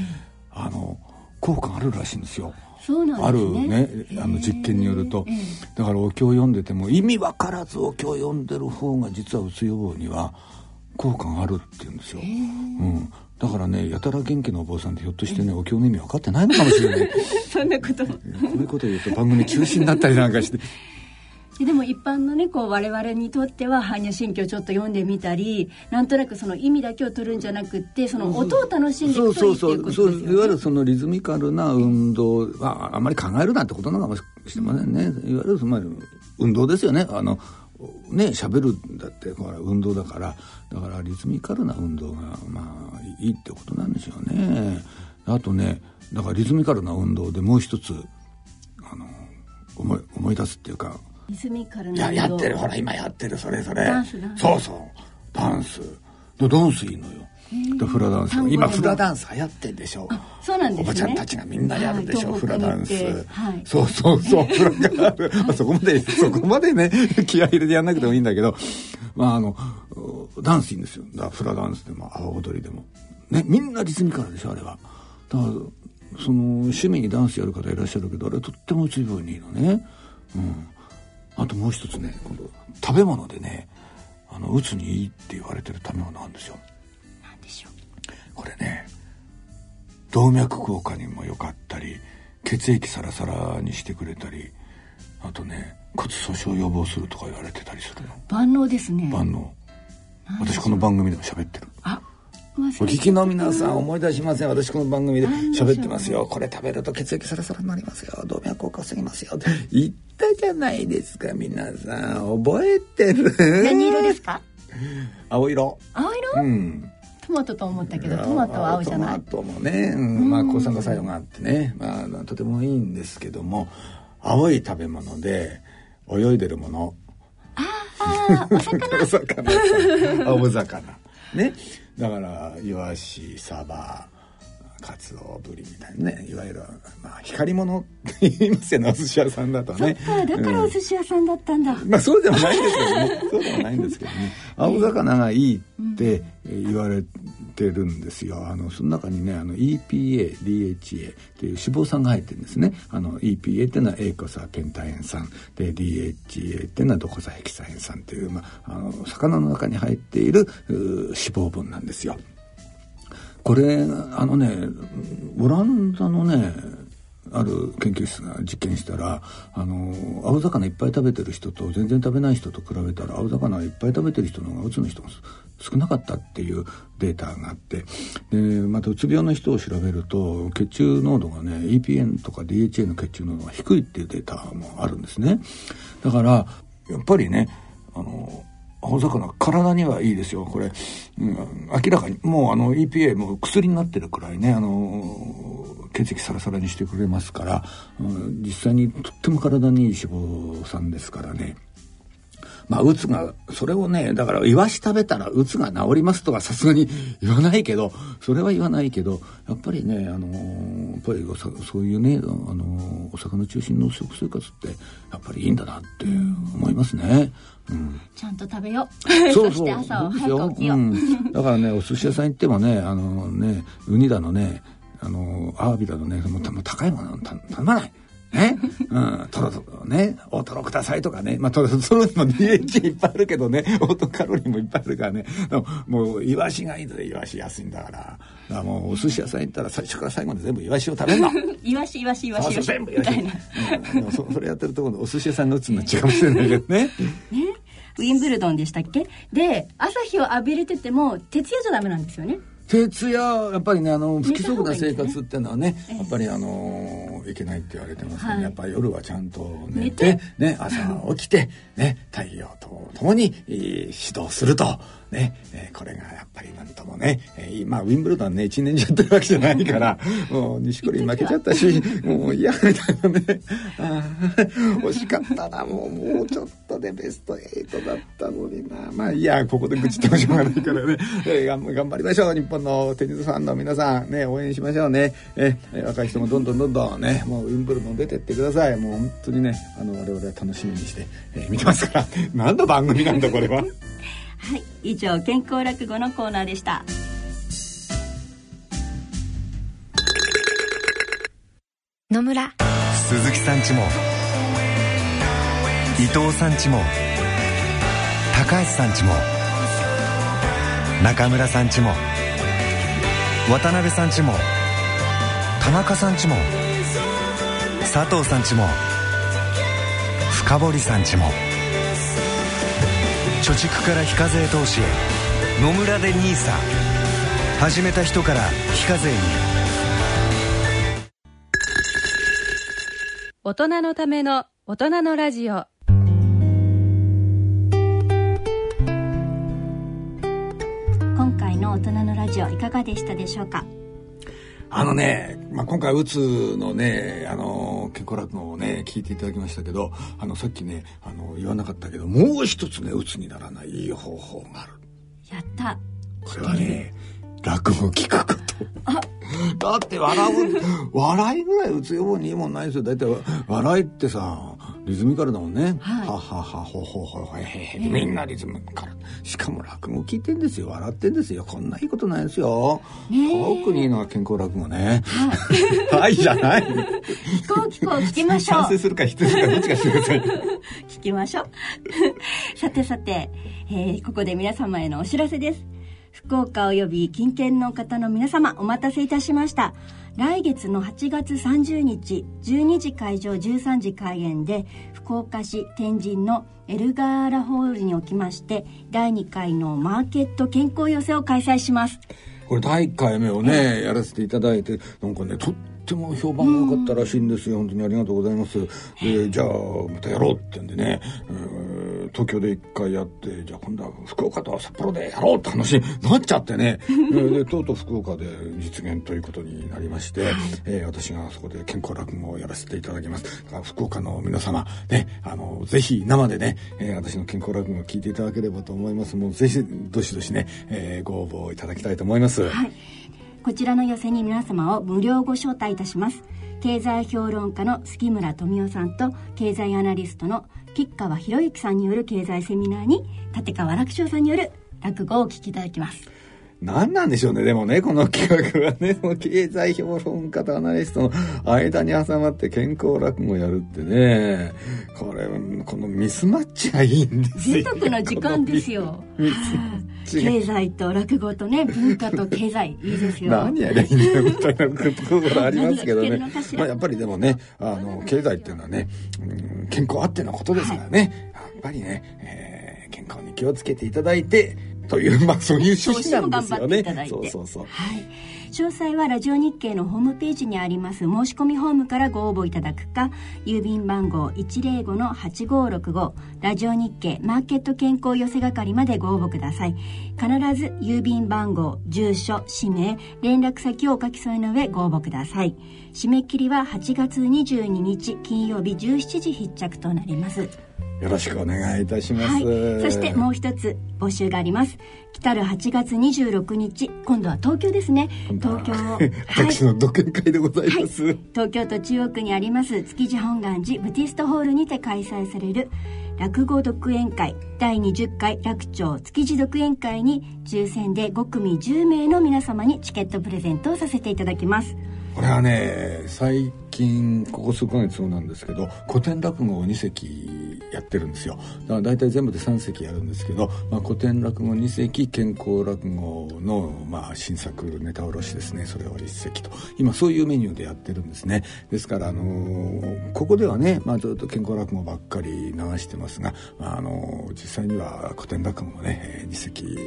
あの効果あるらしいんですよ。そうなん、ね、あるねあの実験によると。だからお経を読んでても意味分からずお経を読んでる方が実はうつ予防には効果があるって言うんですよ、うん、だからねやたら元気なお坊さんってひょっとしてねお経の意味分かってないのかもしれない。そんなことこういうこと言うと番組中止になったりなんかしてでも一般のねこう我々にとっては般若心経ちょっと読んでみたりなんとなくその意味だけを取るんじゃなくってその音を楽しんでいくといいっていうことですよね。いわゆるそのリズミカルな運動はあんまり考えるなってことなのかもしれませんね。いわゆるつまり運動ですよね。あのね喋るんだってほら運動だからだからリズミカルな運動がまあいいってことなんでしょうね。あとねだからリズミカルな運動でもう一つあの思い思い出すっていうかリズミカルなややってる。ほら今やってる。それそれ。ダンスそうそう。ダンス。ダンスいいのよ。フラダンス。今フラダンス流行ってんでしょ。そうなんです、ね、おばちゃんたちがみんなやるでしょ、はい、フラダンス、はい、そうそうそうフラダンス。そこまでそこまでね気合入れてやんなくてもいいんだけど。まああのダンスいいんですよ。だフラダンスでも阿波踊りでも。ねみんなリズミカルでしょあれは。だからその趣味にダンスやる方いらっしゃるけどあれとっても随分いいのね。うんあともう一つね今度食べ物でねあのうつにいいって言われてる食べ物なんですよ。何でしょう。これね動脈硬化にも良かったり血液サラサラにしてくれたりあとね骨粗鬆予防するとか言われてたりするの。万能ですね。万能。私この番組でも喋ってる。あお聞きの皆さん思い出しません。私この番組で喋ってますよ。これ食べると血液サラサラになりますよ。動脈硬化防ぎますよ。言ったじゃないですか皆さん。覚えてる？何色ですか？青色。青色？うん。トマトと思ったけどトマトは青じゃない？トマトもね、うん、まあ抗酸化作用があってね、まあ、とてもいいんですけども。青い食べ物で泳いでるもの。ああお魚。お魚青魚。ねだからイワシサバカツオブリみたいなねいわゆる、まあ、光り物って言いますよねお寿司屋さんだとね。だからお寿司屋さんだったんだ、うん、まあそうでもないんですけどね。そうでもないんですけどね。青魚がいいって言われてるんですよ。あのその中にねあの EPA DHA っていう脂肪酸が入ってるんですね。あの EPA っていうのはエイコサペンタエン酸で DHA っていうのはドコサヘキサエン酸っていう、まあ、あの魚の中に入っている脂肪分なんですよこれあのねオランダのねある研究室が実験したらあの青魚いっぱい食べてる人と全然食べない人と比べたら青魚いっぱい食べてる人の方がうつの人が少なかったっていうデータがあってでまたうつ病の人を調べると血中濃度がね EPN とか DHA の血中濃度が低いっていうデータもあるんですね。だからやっぱりねあの青魚体にはいいですよ。これ、うん、明らかに。もうあの EPA も薬になってるくらいねあの血液サラサラにしてくれますから、うん、実際にとっても体にいい脂肪酸ですからね。まあ、うつが、それをね、だから、イワシ食べたらうつが治りますとはさすがに言わないけど、それは言わないけど、やっぱりね、あのやっぱりそういうね、あのお魚中心の食生活って、やっぱりいいんだなって思いますね。うん、ちゃんと食べよう。そうそう。朝早起きよう、うん。だからね、お寿司屋さん行ってもね、あのね、ウニだのね、あの、アワビだのね、もう高いもの頼まない。ね。うん。トロトロね。大トロくださいとかね。まあ、トロトロにも DH いっぱいあるけどね。オートカロリーもいっぱいあるからね。もう、イワシがいいんだよ。イワシ安いんだから。だからもう、お寿司屋さん行ったら最初から最後まで全部イワシを食べるの。イワシ、イワシ、イワシ。全部イワシ。うん、そ それやってるところお寿司屋さんの打つの違うかもしれないけどね。ね。ウィンブルドンでしたっけ？で、朝日を浴びれてても、徹夜じゃダメなんですよね。徹夜やっぱりねあの不規則な生活っていうのはね、ね、やっぱりあのいけないって言われてますね、はい、やっぱり夜はちゃんと寝てね朝起きてね太陽とともに、指導するとね、えー、これがやっぱりなんともね、えー、まあウィンブルドンね一年中やってるわけじゃないから もう錦織負けちゃったしもう嫌みたいなね。あ惜しかったなもうもうちょっとでベスト8だったのにな。まあいやここで愚痴ってもしょうがないからね、えー、頑張りましょう日本のテニスファンの皆さん。ね応援しましょうね、えー、若い人もどんどんどんどんねもうウィンブルドン出てってください。もう本当にねあの我々は楽しみにして、えー、見てますから。何の番組なんだこれは はい以上健康落語のコーナーでした。野村。鈴木さんちも伊藤さんちも高橋さんちも中村さんちも渡辺さんちも田中さんちも佐藤さんちも深堀さんちも貯蓄から非課税投資へ。野村で NISA 始めた人から非課税に。大人のための大人のラジオ。今回の大人のラジオいかがでしたでしょうか？あのね、まあ、今回、うつのね、あの、健康落語をね、聞いていただきましたけど、あの、さっきね、あの、言わなかったけど、もう一つね、うつにならないいい方法がある。やった。これはね、落語を聞くこと。だって笑う、笑いぐらいうつ予防にいいもんないですよ。だいたい笑いってさ、リズミカルだもんね。はい、はははほほほほへへへ。みんなリズミカル。しかも落語聞いてんですよ。笑ってんですよ。こんないいことないですよ。特にいいのは健康落語ね。はい。はいじゃない。聞こう聞こう聞きましょう。賛成するか否定するかどっちかしてください。聞きましょう。さてさて、えー、ここで皆様へのお知らせです。福岡及び近県の方の皆様お待たせいたしました。来月の8月30日12時会場13時開演で福岡市天神のエルガーラホールにおきまして第2回のマーケット健康寄せを開催します。これ第1回目をね、やらせていただいてなんかねとっても評判が良かったらしいんですよ、本当にありがとうございます。で、じゃあ、またやろうってんでね、えー、東京で一回やって、じゃあ今度は福岡と札幌でやろうって話になっちゃってね、で、とうとう福岡で実現ということになりまして、えー、私がそこで健康落語をやらせていただきます。だから福岡の皆様、ね、あの、ぜひ生でね、えー、私の健康落語を聞いていただければと思います。もうぜひ、どしどしね、えー、ご応募いただきたいと思います。はいこちらの寄せに皆様を無料ご招待いたします。経済評論家の杉村富夫さんと経済アナリストの吉川博之さんによる経済セミナーに立川楽勝さんによる落語をお聞きいただきます。何なんでしょうね。でもね、この企画はね、その経済評論家とアナリストの間に挟まって健康落語やるってね、これ、このミスマッチがいいんですよ。贅沢な時間ですよ。経済と落語とね、文化と経済、いいですよ。何やりゃいいんだよ、みたいなところありますけどね。まあやっぱりでもね、あの、経済っていうのはね、うん、健康あってのことですからね。はい、やっぱりね、えー、健康に気をつけていただいて、という、まあそういう趣旨なんですよね。そうそうそう。はい。詳細はラジオ日経のホームページにあります申し込みフォームからご応募いただくか、郵便番号105-8565ラジオ日経マーケット健康寄せ係までご応募ください。必ず郵便番号、住所、氏名、連絡先をお書き添えの上ご応募ください。締め切りは8月22日金曜日17時必着となります。よろしくお願いいたします、はい、そしてもう一つ募集があります。来たる8月26日今度は東京ですね。東京 私の独演会でございます、はい、東京都中央区にあります築地本願寺ブティストホールにて開催される落語独演会第20回楽町築地独演会に抽選で5組10名の皆様にチケットプレゼントをさせていただきます。これはね最近ここ数ヶ月そうなんですけど古典落語を2席やってるんですよ。だから大体全部で3席やるんですけど、まあ、古典落語2席健康落語の、まあ、新作ネタ卸しですね。それを1席と。今そういうメニューでやってるんですね。ですから、あのー、ここではね、まあ、ずっと健康落語ばっかり流してますが、まあ、あのー、実際には古典落語をね2席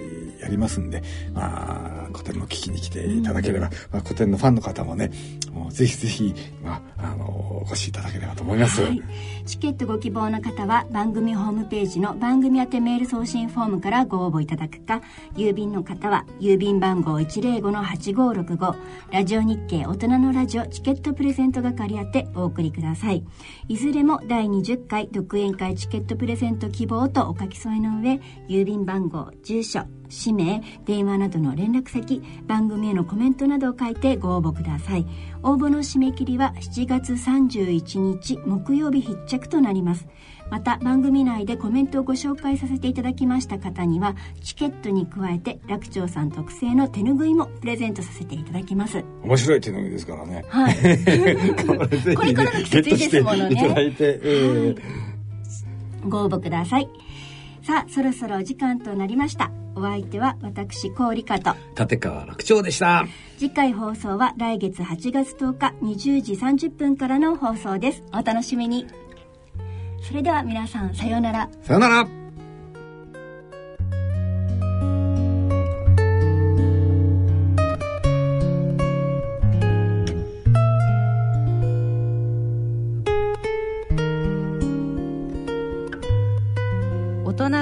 やりますんで、まあ、古典も聞きに来ていただければ、まあ、古典のファンの方もねもうぜひぜひ、まああのお越しいただければと思います、はい、チケットご希望の方は番組ホームページの番組宛てメール送信フォームからご応募いただくか郵便の方は郵便番号105-8565ラジオ日経大人のラジオチケットプレゼント係宛てお送りください。いずれも第20回独演会チケットプレゼント希望とお書き添えの上郵便番号住所氏名電話などの連絡先番組へのコメントなどを書いてご応募ください。応募の締め切りは7月31日木曜日必着となります。また番組内でコメントをご紹介させていただきました方にはチケットに加えて楽長さん特製の手ぬぐいもプレゼントさせていただきます。面白い手ぬぐいですからね。はい。これからの季節ですものね。いただいて、えー、ご応募くださいさあそろそろお時間となりました。お相手は私氷香と。立川楽長でした。次回放送は来月8月10日20時30分からの放送です。お楽しみに。それでは皆さんさようなら。さようなら